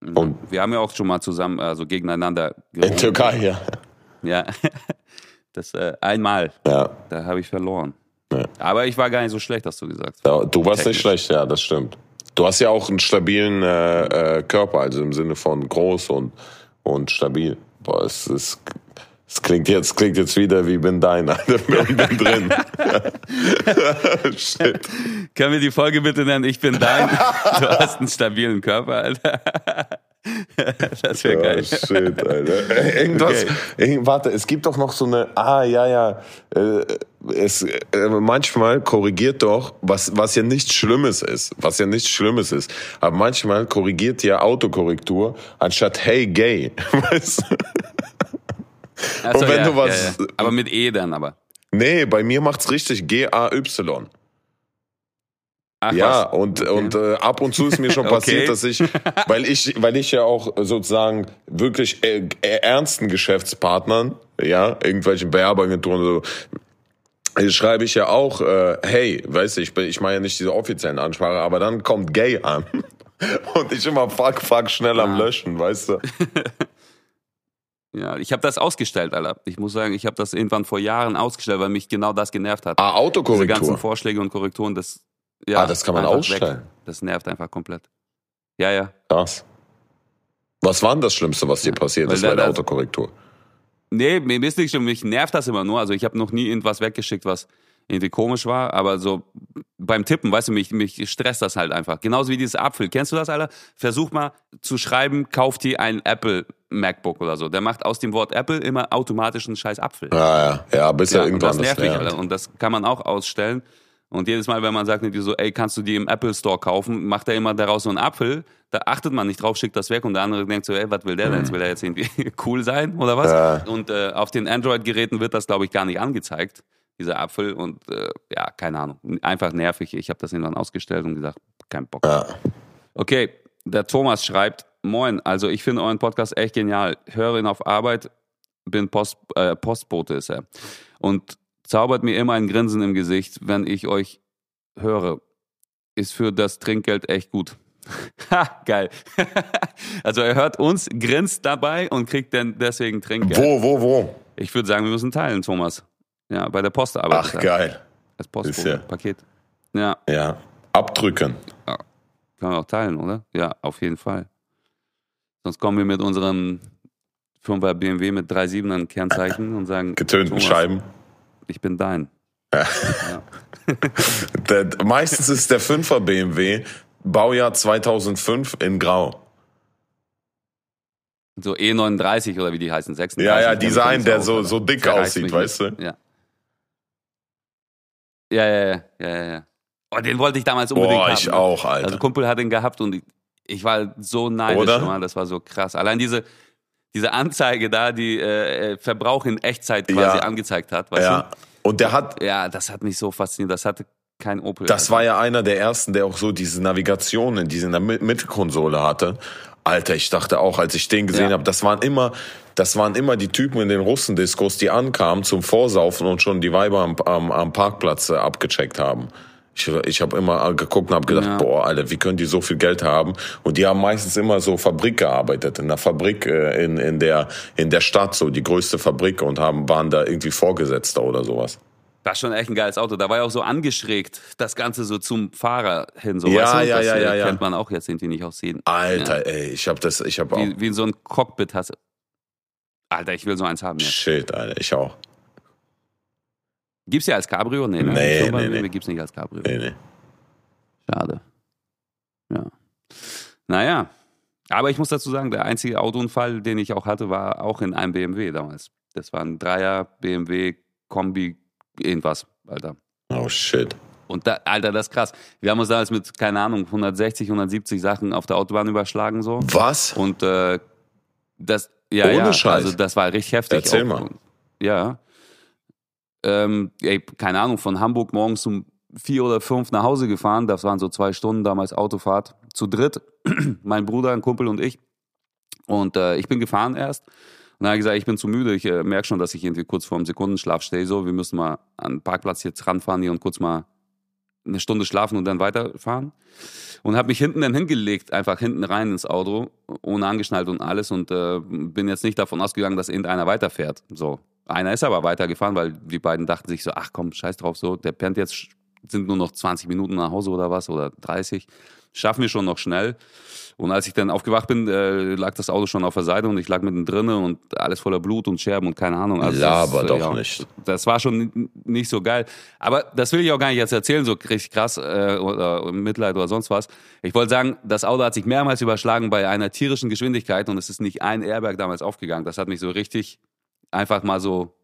Und wir haben ja auch schon mal zusammen, also gegeneinander gerungen. In Türkei, ja. Ja. Das äh, einmal. Ja. Da habe ich verloren. Ja. Aber ich war gar nicht so schlecht, hast du gesagt. Ja, du warst Technisch. nicht schlecht, ja, das stimmt. Du hast ja auch einen stabilen äh, äh, Körper, also im Sinne von groß und, und stabil. Boah, es ist es klingt jetzt, klingt jetzt wieder wie bin dein, Alter, bin drin. Shit. Können wir die Folge bitte nennen, ich bin dein? Du hast einen stabilen Körper, Alter. Das wäre geil. Oh, shit, Alter. Irgendwas, okay. warte, es gibt doch noch so eine, ah, ja, ja, äh, es, äh, manchmal korrigiert doch, was, was ja nichts Schlimmes ist, was ja nichts Schlimmes ist, aber manchmal korrigiert ja Autokorrektur anstatt hey gay, weißt du? So, und wenn ja, du was. Ja, ja. Aber mit E dann aber. Nee, bei mir macht's richtig G-A-Y. Ach, ja, was? und, okay. und äh, ab und zu ist mir schon passiert, okay. dass ich, weil ich, weil ich ja auch sozusagen wirklich äh, äh ernsten Geschäftspartnern, ja, irgendwelchen Werbeagenturen so, schreibe ich ja auch, äh, hey, weißt du, ich, bin, ich mache ja nicht diese offiziellen Ansprache, aber dann kommt gay an. Und ich immer fuck, fuck schnell am Löschen, weißt du. Ja, ich habe das ausgestellt, Alter. Ich muss sagen, ich habe das irgendwann vor Jahren ausgestellt, weil mich genau das genervt hat. Ah, Autokorrektur. Diese ganzen Vorschläge und Korrekturen, das ja, ah, das kann man ausstellen. Weg. Das nervt einfach komplett. Ja, ja. Krass. Was war denn das Schlimmste, was dir passiert ist bei der Autokorrektur? Nee, mir ist nicht schlimm, mich nervt das immer nur. Also ich habe noch nie irgendwas weggeschickt, was irgendwie komisch war, aber so beim Tippen, weißt du, mich, mich stresst das halt einfach. Genauso wie dieses Apfel. Kennst du das, Alter? Versuch mal zu schreiben, kauf dir ein Apple MacBook oder so. Der macht aus dem Wort Apple immer automatisch einen scheiß Apfel. Ja, ja, ja, bis ja, irgendwann das nervt mich, Alter. Und das kann man auch ausstellen. Und jedes Mal, wenn man sagt nicht so, ey, kannst du die im Apple Store kaufen, macht er immer daraus so einen Apfel. Da achtet man nicht drauf, schickt das weg und der andere denkt so, ey, was will der denn? Jetzt will er jetzt irgendwie cool sein oder was? Ja. Und äh, auf den Android-Geräten wird das, glaube ich, gar nicht angezeigt dieser Apfel und äh, ja, keine Ahnung, einfach nervig. Ich habe das dann ausgestellt und gesagt, kein Bock. Ja. Okay, der Thomas schreibt, moin, also ich finde euren Podcast echt genial. Höre ihn auf Arbeit, bin Post, äh, Postbote ist er. Und zaubert mir immer ein Grinsen im Gesicht, wenn ich euch höre. Ist für das Trinkgeld echt gut. Ha, geil. also er hört uns, grinst dabei und kriegt dann deswegen Trinkgeld. Wo, wo, wo? Ich würde sagen, wir müssen teilen, Thomas. Ja, bei der Post arbeitet Ach, geil. Das Postpaket. Ja. Ja. Abdrücken. Ja. Kann man auch teilen, oder? Ja, auf jeden Fall. Sonst kommen wir mit unserem 5er BMW mit 3,7ern Kennzeichen und sagen: Getönten Scheiben. Ich bin dein. Ja. der, meistens ist der 5er BMW Baujahr 2005 in Grau. So E39 oder wie die heißen, 36. Ja, ja, Design, der so, so dick aussieht, weißt du? Ja. Ja, ja, ja, ja, ja. Oh, den wollte ich damals unbedingt Boah, haben. ich auch, Alter. Also Kumpel hat den gehabt und ich, ich war so neidisch, Oder? Mal, das war so krass. Allein diese, diese Anzeige da, die äh, äh Verbrauch in Echtzeit quasi ja. angezeigt hat, weißt ja. du? Und der hat. Ja, das hat mich so fasziniert. Das hatte kein Opel. Das war ja einer der ersten, der auch so diese Navigation in diese Mittelkonsole hatte. Alter, ich dachte auch, als ich den gesehen ja. habe, das waren immer, das waren immer die Typen in den Russendiskos, die ankamen zum Vorsaufen und schon die Weiber am, am, am Parkplatz äh, abgecheckt haben. Ich, ich habe immer geguckt und habe gedacht, ja. boah, Alter, wie können die so viel Geld haben? Und die haben meistens immer so Fabrik gearbeitet, in der Fabrik äh, in, in, der, in der Stadt, so die größte Fabrik und haben, waren da irgendwie Vorgesetzter oder sowas. war schon echt ein geiles Auto. Da war ja auch so angeschrägt, das Ganze so zum Fahrer hin. So, Ja, weißt du? ja, das ja, äh, ja, ja. kennt man auch jetzt irgendwie nicht aussehen. Alter, ey, ich hab das, ich hab auch. Wie, wie in so ein Cockpit hast du. Alter, ich will so eins haben jetzt. Shit, Alter, ich auch. Gibt's ja als Cabrio? Nee, ne? Nee, nee, nee. Gibt's nicht als Cabrio. Nee, nee. Schade. Ja. Naja. Aber ich muss dazu sagen, der einzige Autounfall, den ich auch hatte, war auch in einem BMW damals. Das war ein Dreier BMW Kombi irgendwas, Alter. Oh shit. Und da, Alter, das ist krass. Wir haben uns damals mit, keine Ahnung, 160, 170 Sachen auf der Autobahn überschlagen so. Was? Und äh, das, ja, Ohne ja, Scheiß. also das war richtig heftig. Erzähl auch. mal. Ja. Ähm, ey, keine Ahnung, von Hamburg morgens um vier oder fünf nach Hause gefahren. Das waren so zwei Stunden damals Autofahrt. Zu dritt, mein Bruder, ein Kumpel und ich. Und äh, ich bin gefahren erst. Und dann habe ich gesagt, ich bin zu müde. Ich äh, merke schon, dass ich irgendwie kurz vor dem Sekundenschlaf stehe. So, wir müssen mal an den Parkplatz jetzt ranfahren hier und kurz mal eine Stunde schlafen und dann weiterfahren. Und habe mich hinten dann hingelegt, einfach hinten rein ins Auto, ohne angeschnallt und alles. Und äh, bin jetzt nicht davon ausgegangen, dass irgendeiner weiterfährt. So. Einer ist aber weitergefahren, weil die beiden dachten sich so, ach komm, scheiß drauf, so, der pennt jetzt, sind nur noch 20 Minuten nach Hause oder was, oder 30. Schaffen wir schon noch schnell. Und als ich dann aufgewacht bin, äh, lag das Auto schon auf der Seite und ich lag mitten drinnen und alles voller Blut und Scherben und keine Ahnung. Also Laber das, doch ja, nicht. Das war schon nicht so geil. Aber das will ich auch gar nicht jetzt erzählen, so richtig krass äh, oder Mitleid oder sonst was. Ich wollte sagen, das Auto hat sich mehrmals überschlagen bei einer tierischen Geschwindigkeit und es ist nicht ein Airbag damals aufgegangen. Das hat mich so richtig einfach mal so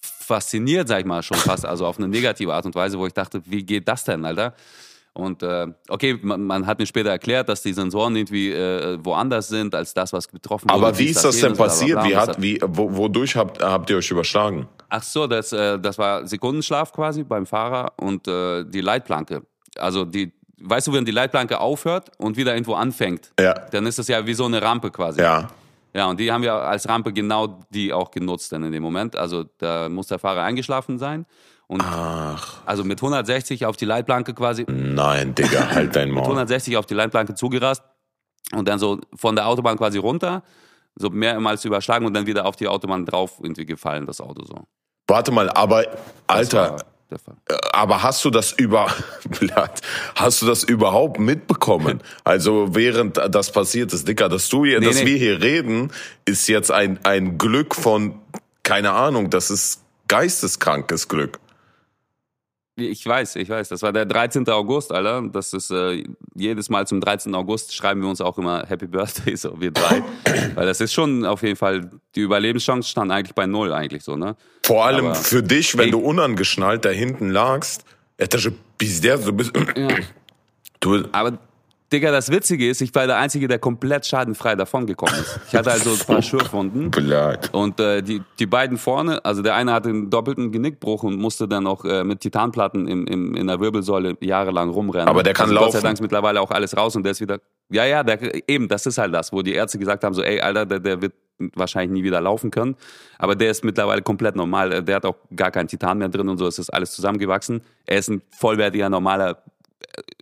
fasziniert, sag ich mal, schon fast, also auf eine negative Art und Weise, wo ich dachte, wie geht das denn, Alter? Und äh, okay, man, man hat mir später erklärt, dass die Sensoren irgendwie äh, woanders sind als das, was betroffen wurde. Aber wie ist das denn bla, bla, passiert? bla. Wie das hat, wie, wo, wodurch habt, habt ihr euch überschlagen? Ach so, das, äh, das war Sekundenschlaf quasi beim Fahrer und äh, die Leitplanke. Also die, weißt du, wenn die Leitplanke aufhört und wieder irgendwo anfängt, Ja. dann ist das ja wie so eine Rampe quasi. Ja. Ja, und die haben wir als Rampe genau die auch genutzt dann in dem Moment. Also da muss der Fahrer eingeschlafen sein und Ach, also mit 160 auf die Leitplanke quasi, nein, Digga, halt dein mit Maul. 160 auf die Leitplanke zugerast und dann so von der Autobahn quasi runter, so mehrmals überschlagen und dann wieder auf die Autobahn drauf irgendwie gefallen, das Auto so. Warte mal, aber, Alter, der Fall. aber hast du das über, hast du das überhaupt mitbekommen? Also während das passiert ist, Dicker, dass du hier, Nee, dass nee. wir hier reden, ist jetzt ein, ein Glück von, keine Ahnung, das ist geisteskrankes Glück. Ich weiß, ich weiß. Das war der 13. August, Alter. Das ist äh, jedes Mal zum 13. August schreiben wir uns auch immer Happy Birthday, so wir drei. Weil das ist schon auf jeden Fall, die Überlebenschance stand eigentlich bei null eigentlich so, ne? Vor allem Aber- für dich, wenn Ey. du unangeschnallt da hinten lagst, это же пиздец, du bist, Ja. du, Aber Digga, das Witzige ist, ich war der Einzige, der komplett schadenfrei davongekommen ist. Ich hatte also ein paar Schürfwunden. Und äh, die, die beiden vorne, also der eine hatte einen doppelten Genickbruch und musste dann auch äh, mit Titanplatten im, im, in der Wirbelsäule jahrelang rumrennen. Aber der kann also Gott sei laufen. Dank ist mittlerweile auch alles raus und der ist wieder. Ja, ja, der, eben, das ist halt das, wo die Ärzte gesagt haben: so, ey, Alter, der, der wird wahrscheinlich nie wieder laufen können. Aber der ist mittlerweile komplett normal. Der hat auch gar kein Titan mehr drin und so, es ist alles zusammengewachsen. Er ist ein vollwertiger, normaler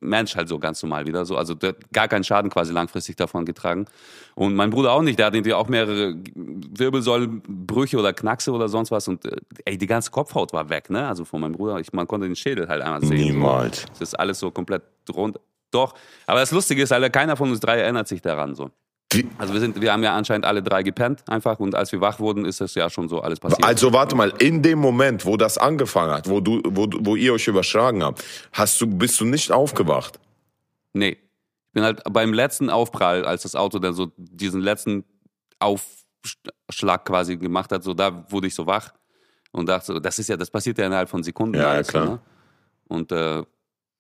Mensch halt so ganz normal wieder so. Also der hat gar keinen Schaden quasi langfristig davon getragen. Und mein Bruder auch nicht. Der hat irgendwie auch mehrere Wirbelsäulenbrüche oder Knackse oder sonst was. Und äh, ey, die ganze Kopfhaut war weg, ne? Also von meinem Bruder. Ich, man konnte den Schädel halt einmal sehen. Niemals. So. Das ist alles so komplett rund. Doch. Aber das Lustige ist, Alter, keiner von uns drei erinnert sich daran so. Wie, Also wir sind, wir haben ja anscheinend alle drei gepennt einfach und als wir wach wurden, ist das ja schon so alles passiert. also warte mal, in dem Moment, wo das angefangen hat, wo du, wo, du- wo ihr euch überschlagen habt, hast du, bist du nicht aufgewacht? Nee. Ich bin halt beim letzten Aufprall, als das Auto dann so diesen letzten Aufschlag quasi gemacht hat, so da wurde ich so wach und dachte so, das ist ja, das passiert ja innerhalb von Sekunden. Ja, alles, klar. Ne? Und äh,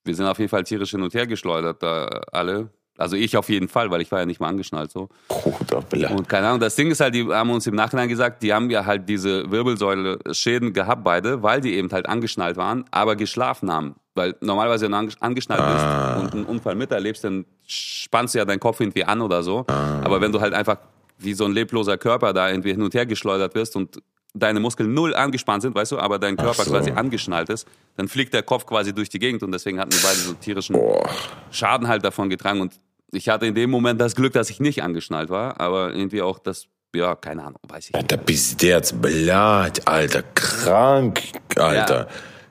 wir sind auf jeden Fall tierisch hin und her geschleudert, da alle. Also ich auf jeden Fall, weil ich war ja nicht mal angeschnallt so. Bruder. Und keine Ahnung, das Ding ist halt, die haben uns im Nachhinein gesagt, die haben ja halt diese Wirbelsäule-Schäden gehabt, beide, weil die eben halt angeschnallt waren, aber geschlafen haben. Weil normalerweise, wenn du ange- angeschnallt Ah. bist und einen Unfall miterlebst, dann spannst du ja deinen Kopf irgendwie an oder so. Ah. Aber wenn du halt einfach wie so ein lebloser Körper da irgendwie hin und her geschleudert wirst und deine Muskeln null angespannt sind, weißt du, aber dein Körper so. quasi angeschnallt ist, dann fliegt der Kopf quasi durch die Gegend und deswegen hatten wir beide so tierischen Boah. Schaden halt davon getragen und ich hatte in dem Moment das Glück, dass ich nicht angeschnallt war, aber irgendwie auch das ja, keine Ahnung, weiß ich nicht. der Pizderz, Blatt, Alter, krank, Alter. Ja.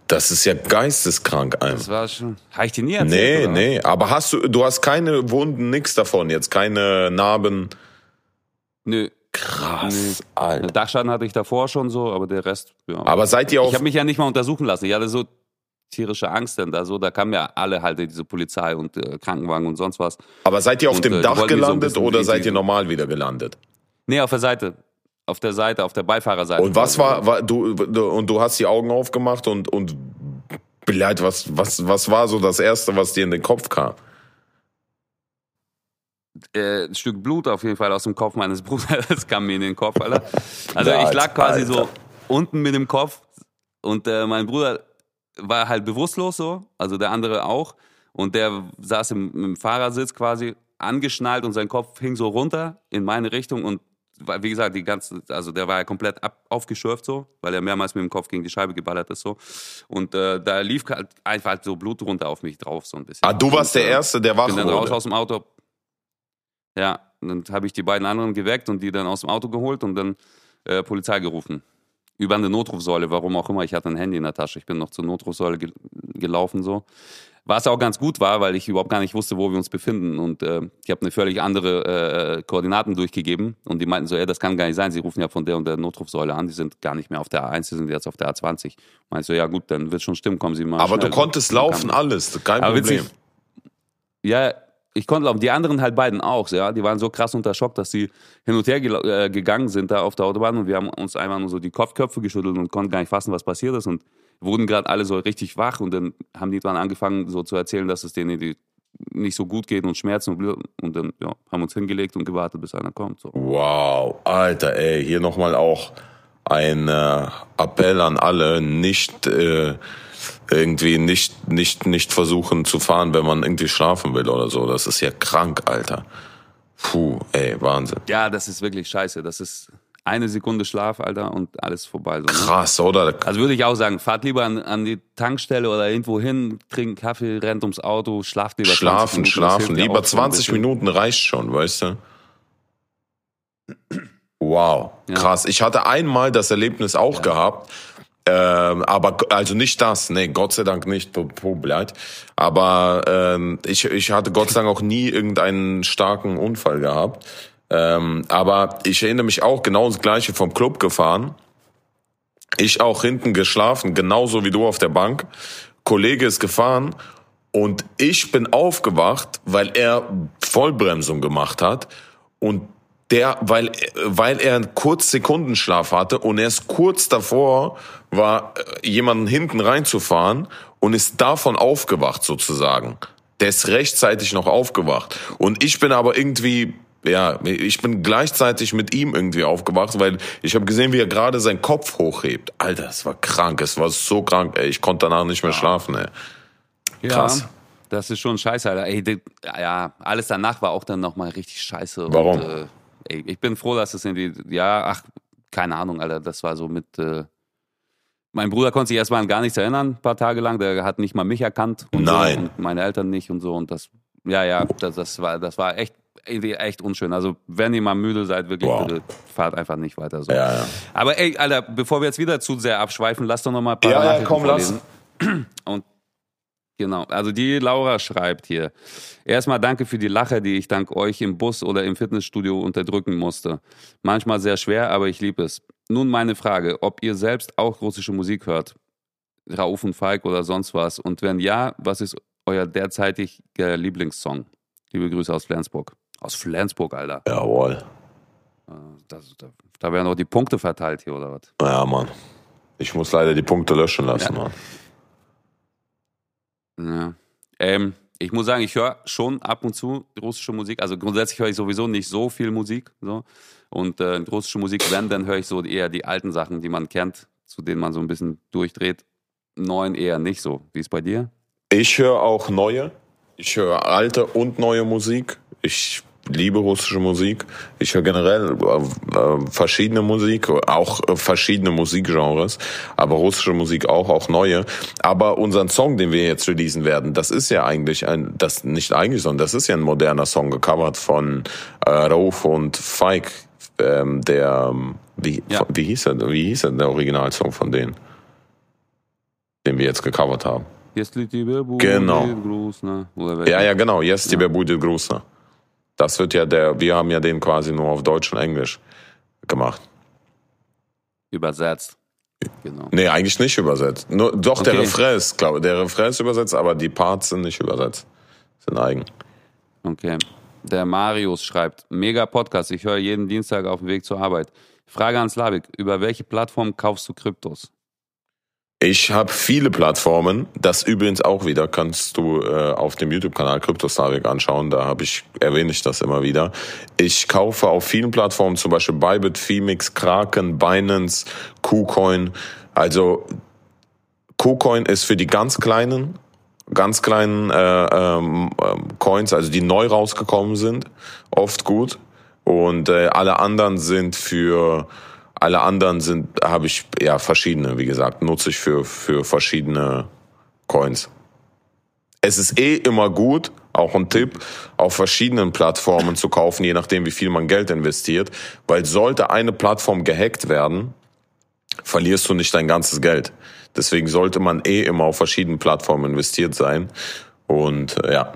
Das ist ja geisteskrank Das einfach. war schon. Habe ich dir nie erzählt? Nee, oder? nee, aber hast du, du hast keine Wunden, nix davon, jetzt keine Narben. Nö. Krass, Einen Alter. Dachschaden hatte ich davor schon so, aber der Rest, ja. Aber seid ihr ich auf, habe mich ja nicht mal untersuchen lassen. Ich hatte so tierische Angst denn da so. Da kamen ja alle halt diese Polizei und äh, Krankenwagen und sonst was. aber seid ihr auf und, dem äh, Dach so gelandet bisschen oder seid ihr normal wieder gelandet? Nee, auf der Seite. Auf der Seite, auf der Beifahrerseite. Und was war, war du, du und du hast die Augen aufgemacht und und Blatt, was was was war so das erste, was dir in den Kopf kam? äh, ein Stück Blut auf jeden Fall aus dem Kopf meines Bruders kam mir in den Kopf, Alter. Also Ja, ich lag quasi Alter. so unten mit dem Kopf und äh, mein Bruder war halt bewusstlos so, also der andere auch. Und der saß im, im Fahrersitz quasi angeschnallt und sein Kopf hing so runter in meine Richtung und wie gesagt, die ganze, also der war ja komplett ab, aufgeschürft so, weil er mehrmals mit dem Kopf gegen die Scheibe geballert ist so. Und äh, da lief halt einfach halt so Blut runter auf mich drauf so ein bisschen. Ah, du warst und, der äh, erste, der wach bin dann raus aus dem Auto. Ja, dann habe ich die beiden anderen geweckt und die dann aus dem Auto geholt und dann äh, Polizei gerufen. Über eine Notrufsäule, warum auch immer. Ich hatte ein Handy in der Tasche. Ich bin noch zur Notrufsäule ge gelaufen so. Was auch ganz gut war, weil ich überhaupt gar nicht wusste, wo wir uns befinden. Und äh, ich habe eine völlig andere äh, Koordinaten durchgegeben. Und die meinten so, ey, das kann gar nicht sein. Sie rufen ja von der und der Notrufsäule an. Die sind gar nicht mehr auf der A1, die sind jetzt auf der A20. Meinte ich so, ja gut, dann wird schon stimmen, kommen Sie mal Aber du schnell. konntest Dann kam- laufen, alles, kein aber Problem. witzig, ja, ich konnte laufen. Die anderen halt beiden auch, ja. Die waren so krass unter Schock, dass sie hin und her äh, gegangen sind da auf der Autobahn und wir haben uns einfach nur so die Kopfköpfe geschüttelt und konnten gar nicht fassen, was passiert ist und wurden gerade alle so richtig wach und dann haben die dann angefangen so zu erzählen, dass es denen nicht so gut geht und Schmerzen und und dann ja, haben uns hingelegt und gewartet, bis einer kommt. So. Wow, Alter, ey, hier nochmal auch ein äh, Appell an alle, nicht äh, irgendwie nicht nicht nicht versuchen zu fahren, wenn man irgendwie schlafen will oder so. Das ist ja krank, Alter. Puh, ey, Wahnsinn. Ja, das ist wirklich scheiße. Das ist eine Sekunde Schlaf, Alter, und alles vorbei. So, ne? Krass, oder? Also würde ich auch sagen, fahrt lieber an, an die Tankstelle oder irgendwo hin, trinkt Kaffee, rennt ums Auto, schlaft lieber 20 Schlafen, Minuten, schlafen. ja Lieber auch schon ein 20 bisschen. Minuten reicht schon, weißt du? Wow, Ja. krass. Ich hatte einmal das Erlebnis auch gehabt. Ähm, aber also nicht das, nee, Gott sei Dank nicht, Publik. Aber ähm, ich, ich hatte Gott sei Dank auch nie irgendeinen starken Unfall gehabt. Ähm, aber ich erinnere mich auch genau das gleiche vom Club gefahren. Ich auch hinten geschlafen, genauso wie du auf der Bank. Kollege ist gefahren und ich bin aufgewacht, weil er Vollbremsung gemacht hat und der, weil, weil er einen kurz Sekundenschlaf hatte und erst kurz davor war, äh, jemanden hinten reinzufahren und ist davon aufgewacht sozusagen. Der ist rechtzeitig noch aufgewacht. Und ich bin aber irgendwie, ja, ich bin gleichzeitig mit ihm irgendwie aufgewacht, weil ich habe gesehen, wie er gerade seinen Kopf hochhebt. Alter, es war krank, es war so krank, ey. Ich konnte danach nicht mehr schlafen, ey. Krass. Ja, das ist schon scheiße, Alter. Ey, ja, alles danach war auch dann nochmal richtig scheiße. Warum? Und, äh, ey, ich bin froh, dass es irgendwie, ja, ach, keine Ahnung, Alter, das war so mit, äh, mein Bruder konnte sich erstmal an gar nichts erinnern, ein paar Tage lang. Der hat nicht mal mich erkannt. Und Nein. So, und meine Eltern nicht und so. Und das, ja, ja, das, das war, das war echt, echt unschön. Also, wenn ihr mal müde seid, wirklich, Wow. bitte fahrt einfach nicht weiter so. Ja, ja. Aber ey, Alter, bevor wir jetzt wieder zu sehr abschweifen, lass doch noch mal ein paar Ja, ja, Nachrichten komm, lass. vorlesen. Und genau, also die Laura schreibt hier. Erstmal danke für die Lache, die ich dank euch im Bus oder im Fitnessstudio unterdrücken musste. Manchmal sehr schwer, aber ich liebe es. Nun meine Frage, ob ihr selbst auch russische Musik hört? Rauf und Falk oder sonst was? Und wenn ja, was ist euer derzeitiger Lieblingssong? Liebe Grüße aus Flensburg. Aus Flensburg, Alter. Jawohl. Äh, Das, da, da werden auch die Punkte verteilt hier, oder was? Ja, Mann. Ich muss leider die Punkte löschen lassen, Ja. Mann. Ja. Ähm, ich muss sagen, ich höre schon ab und zu russische Musik. Also grundsätzlich höre ich sowieso nicht so viel Musik. So. Und äh, russische Musik, wenn, dann höre ich so eher die alten Sachen, die man kennt, zu denen man so ein bisschen durchdreht. Neuen eher nicht so. Wie ist bei dir? Ich höre auch neue. Ich höre alte und neue Musik. Ich liebe russische Musik. Ich höre generell äh, äh, verschiedene Musik, auch äh, verschiedene Musikgenres, aber russische Musik auch, auch neue. Aber unseren Song, den wir jetzt releasen werden, das ist ja eigentlich ein, das nicht eigentlich, sondern das ist ja ein moderner Song gecovert von äh, Rauf und Feig. ähm, der, ähm, wie, Ja. wie, hieß er, wie hieß er, der Originalsong von denen? Den wir jetzt gecovert haben. Если тебе будет Genau. грустно. Oder welcher? Ja, ja, genau. Yes, Ja. тебе будет грустно. Das wird ja der, wir haben ja den quasi nur auf Deutsch und Englisch gemacht. Übersetzt. Genau. Nee, eigentlich nicht übersetzt. Nur, doch, der Okay. Refrain ist, glaube der Refrain ist übersetzt, aber die Parts sind nicht übersetzt. Sind eigen. Okay. Der Marius schreibt, mega Podcast, ich höre jeden Dienstag auf dem Weg zur Arbeit. Frage an Slavik, über welche Plattform kaufst du Kryptos? Ich habe viele Plattformen. Das übrigens auch wieder kannst du äh, auf dem YouTube-Kanal Kryptoslavik anschauen. Da habe ich erwähne ich das immer wieder. Ich kaufe auf vielen Plattformen, zum Beispiel Bybit, Femix, Kraken, Binance, KuCoin. Also KuCoin ist für die ganz kleinen, ganz kleinen äh, ähm, ähm, Coins, also die neu rausgekommen sind, oft gut. Und äh, alle anderen sind für alle anderen sind habe ich ja verschiedene, wie gesagt, nutze ich für für verschiedene Coins. Es ist eh immer gut, auch ein Tipp, auf verschiedenen Plattformen zu kaufen, je nachdem, wie viel man Geld investiert, weil sollte eine Plattform gehackt werden, verlierst du nicht dein ganzes Geld. Deswegen sollte man eh immer auf verschiedenen Plattformen investiert sein. Und äh, ja,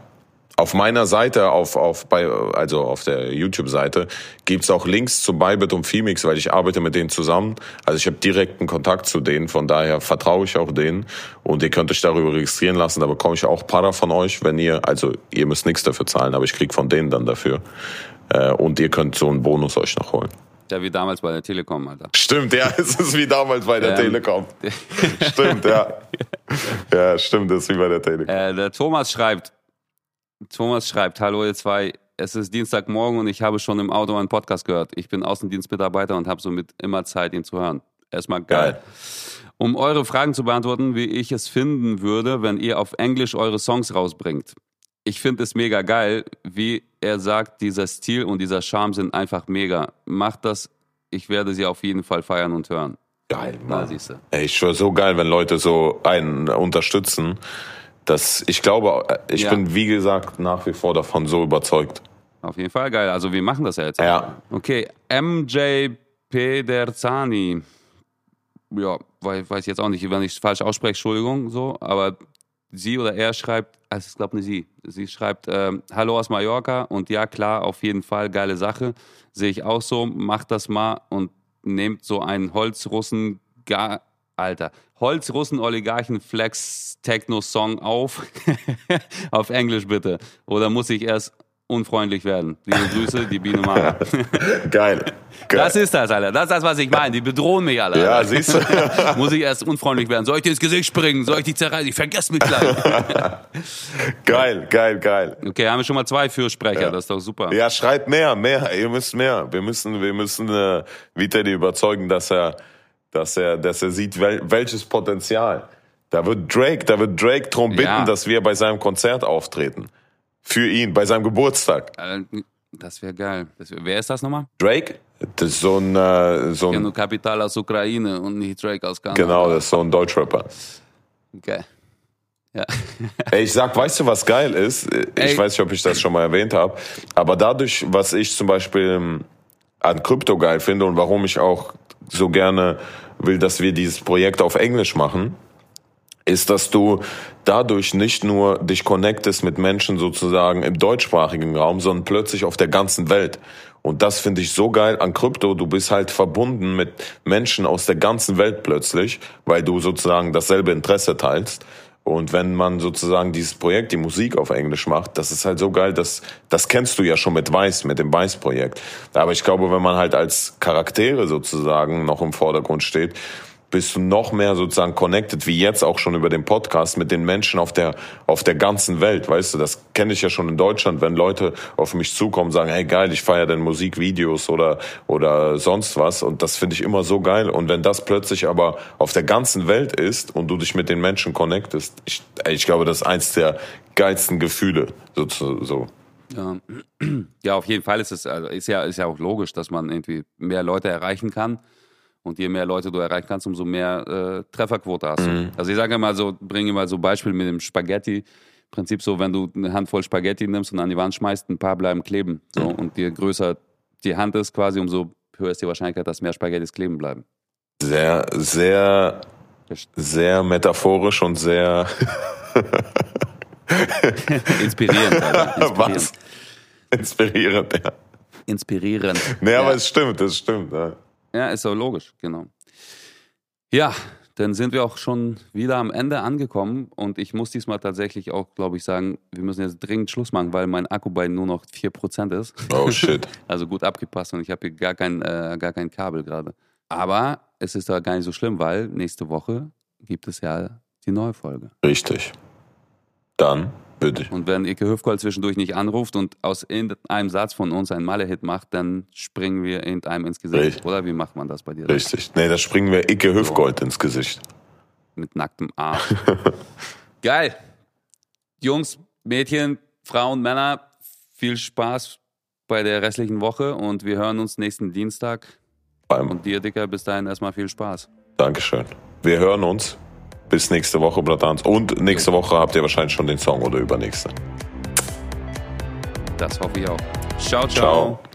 auf meiner Seite, auf, auf bei, also auf der YouTube-Seite, gibt's auch Links zu Bybit und Femix, weil ich arbeite mit denen zusammen. Also ich habe direkten Kontakt zu denen, von daher vertraue ich auch denen. Und ihr könnt euch darüber registrieren lassen, da bekomme ich auch Para von euch, wenn ihr, also ihr müsst nichts dafür zahlen, aber ich krieg von denen dann dafür. Äh, Und ihr könnt so einen Bonus euch noch holen. Ja, wie damals bei der Telekom, Alter. Stimmt, ja, es ist wie damals bei der Ähm. Telekom. Stimmt, ja. Ja, stimmt, das ist wie bei der Telekom. Äh, der Thomas schreibt, Thomas schreibt, hallo ihr zwei, es ist Dienstagmorgen und ich habe schon im Auto einen Podcast gehört. Ich bin Außendienstmitarbeiter und habe somit immer Zeit, ihn zu hören. Erstmal geil. Geil. Um eure Fragen zu beantworten, wie ich es finden würde, wenn ihr auf Englisch eure Songs rausbringt. Ich finde es mega geil, wie er sagt, dieser Stil und dieser Charme sind einfach mega. Macht das, ich werde sie auf jeden Fall feiern und hören. Geil, Mann. siehst du. Ey, ich schwör, so geil, wenn Leute so einen unterstützen. Das, ich glaube, ich Ja. bin, wie gesagt, nach wie vor davon so überzeugt. Auf jeden Fall geil. Also wir machen das ja jetzt. Ja. Okay, MJ Pederzani. Ja, weiß, weiß jetzt auch nicht, wenn ich es falsch ausspreche, Entschuldigung, so, aber sie oder er schreibt, also ich glaube nicht sie, sie schreibt, ähm, Hallo aus Mallorca und ja, klar, auf jeden Fall, geile Sache, sehe ich auch so, macht das mal und nehmt so einen Holzrussen, gar, Alter, Holzrussen-Oligarchen-Flex-Techno-Song auf, auf Englisch bitte, oder muss ich erst unfreundlich werden? Liebe Grüße, die Biene Mara. Geil. Geil. Das ist das, Alter. Das ist das, was ich meine. Die bedrohen mich alle. ja, Alter. siehst du? Muss ich erst unfreundlich werden? Soll ich dir ins Gesicht springen? Soll ich dich zerreißen? Ich vergesse mich gleich. geil, geil, geil. Okay, haben wir schon mal zwei Fürsprecher. Das ist doch super. Ja, schreibt mehr, mehr. Ihr müsst mehr. Wir müssen, wir müssen äh, Vitali überzeugen, dass er, dass er, dass er sieht, wel, welches Potenzial. Da wird Drake, da wird Drake drum bitten, Ja. dass wir bei seinem Konzert auftreten. Für ihn, bei seinem Geburtstag. Äh, Das wäre geil. Das wär, wer ist das nochmal? Drake? Das ist so ein, äh, so ein Kapital aus Ukraine und nicht Drake aus Kanada. genau, das ist so ein Deutschrapper. Okay. Ja. Ey, ich sag, weißt du, was geil ist? Ich Ey. weiß nicht, ob ich das schon mal erwähnt habe, aber dadurch, was ich zum Beispiel ähm, an Krypto geil finde und warum ich auch so gerne will, dass wir dieses Projekt auf Englisch machen, ist, dass du dadurch nicht nur dich connectest mit Menschen sozusagen im deutschsprachigen Raum, sondern plötzlich auf der ganzen Welt. Und das finde ich so geil an Krypto. Du bist halt verbunden mit Menschen aus der ganzen Welt plötzlich, weil du sozusagen dasselbe Interesse teilst. Und wenn man sozusagen dieses Projekt, die Musik auf Englisch macht, das ist halt so geil, dass das kennst du ja schon mit Weiß, mit dem Weiß-Projekt. Aber ich glaube, wenn man halt als Charaktere sozusagen noch im Vordergrund steht, bist du noch mehr sozusagen connected, wie jetzt auch schon über den Podcast, mit den Menschen auf der, auf der ganzen Welt, weißt du, das kenne ich ja schon in Deutschland, wenn Leute auf mich zukommen sagen, hey geil, ich feiere deine Musikvideos oder, oder sonst was und das finde ich immer so geil und wenn das plötzlich aber auf der ganzen Welt ist und du dich mit den Menschen connectest, ich, ich glaube, das ist eins der geilsten Gefühle, so, so. Ja. ja, auf jeden Fall ist es, also ist ja, ist ja auch logisch, dass man irgendwie mehr Leute erreichen kann. Und je mehr Leute du erreichen kannst, umso mehr äh, Trefferquote hast du. Also ich sage mal so, bringe mal so Beispiel mit dem Spaghetti. Prinzip so, wenn du eine Handvoll Spaghetti nimmst und an die Wand schmeißt, ein paar bleiben kleben. So, und je größer die Hand ist quasi, umso höher ist die Wahrscheinlichkeit, dass mehr Spaghettis kleben bleiben. Sehr, sehr, sehr metaphorisch und sehr inspirierend, Alter. Inspirierend. Was? Inspirierend, ja. Inspirierend. Nee, ja. aber es stimmt, es stimmt. Ja. Ja, ist auch logisch, genau. Ja, dann sind wir auch schon wieder am Ende angekommen und ich muss diesmal tatsächlich auch, glaube ich, sagen, wir müssen jetzt dringend Schluss machen, weil mein Akku bei nur noch 4% ist. Oh shit. Also gut abgepasst und ich habe hier gar kein, äh, gar kein Kabel gerade. Aber es ist da gar nicht so schlimm, weil nächste Woche gibt es ja die neue Folge. Richtig. Dann bitte. Und wenn Ike Höfkoll zwischendurch nicht anruft und aus irgendeinem Satz von uns einen Malle-Hit macht, dann springen wir irgendeinem ins Gesicht. Richtig. Oder wie macht man das bei dir? Richtig. Nee, da springen wir Icke Hüfgold ins Gesicht. Mit nacktem Arsch. Geil. Jungs, Mädchen, Frauen, Männer, viel Spaß bei der restlichen Woche und wir hören uns nächsten Dienstag. Beim Und dir, Dicker, bis dahin erstmal viel Spaß. Dankeschön. Wir hören uns. Bis nächste Woche, Bratans. Und nächste Woche habt ihr wahrscheinlich schon den Song oder übernächste. Das hoffe ich auch. Ciao, ciao. Ciao.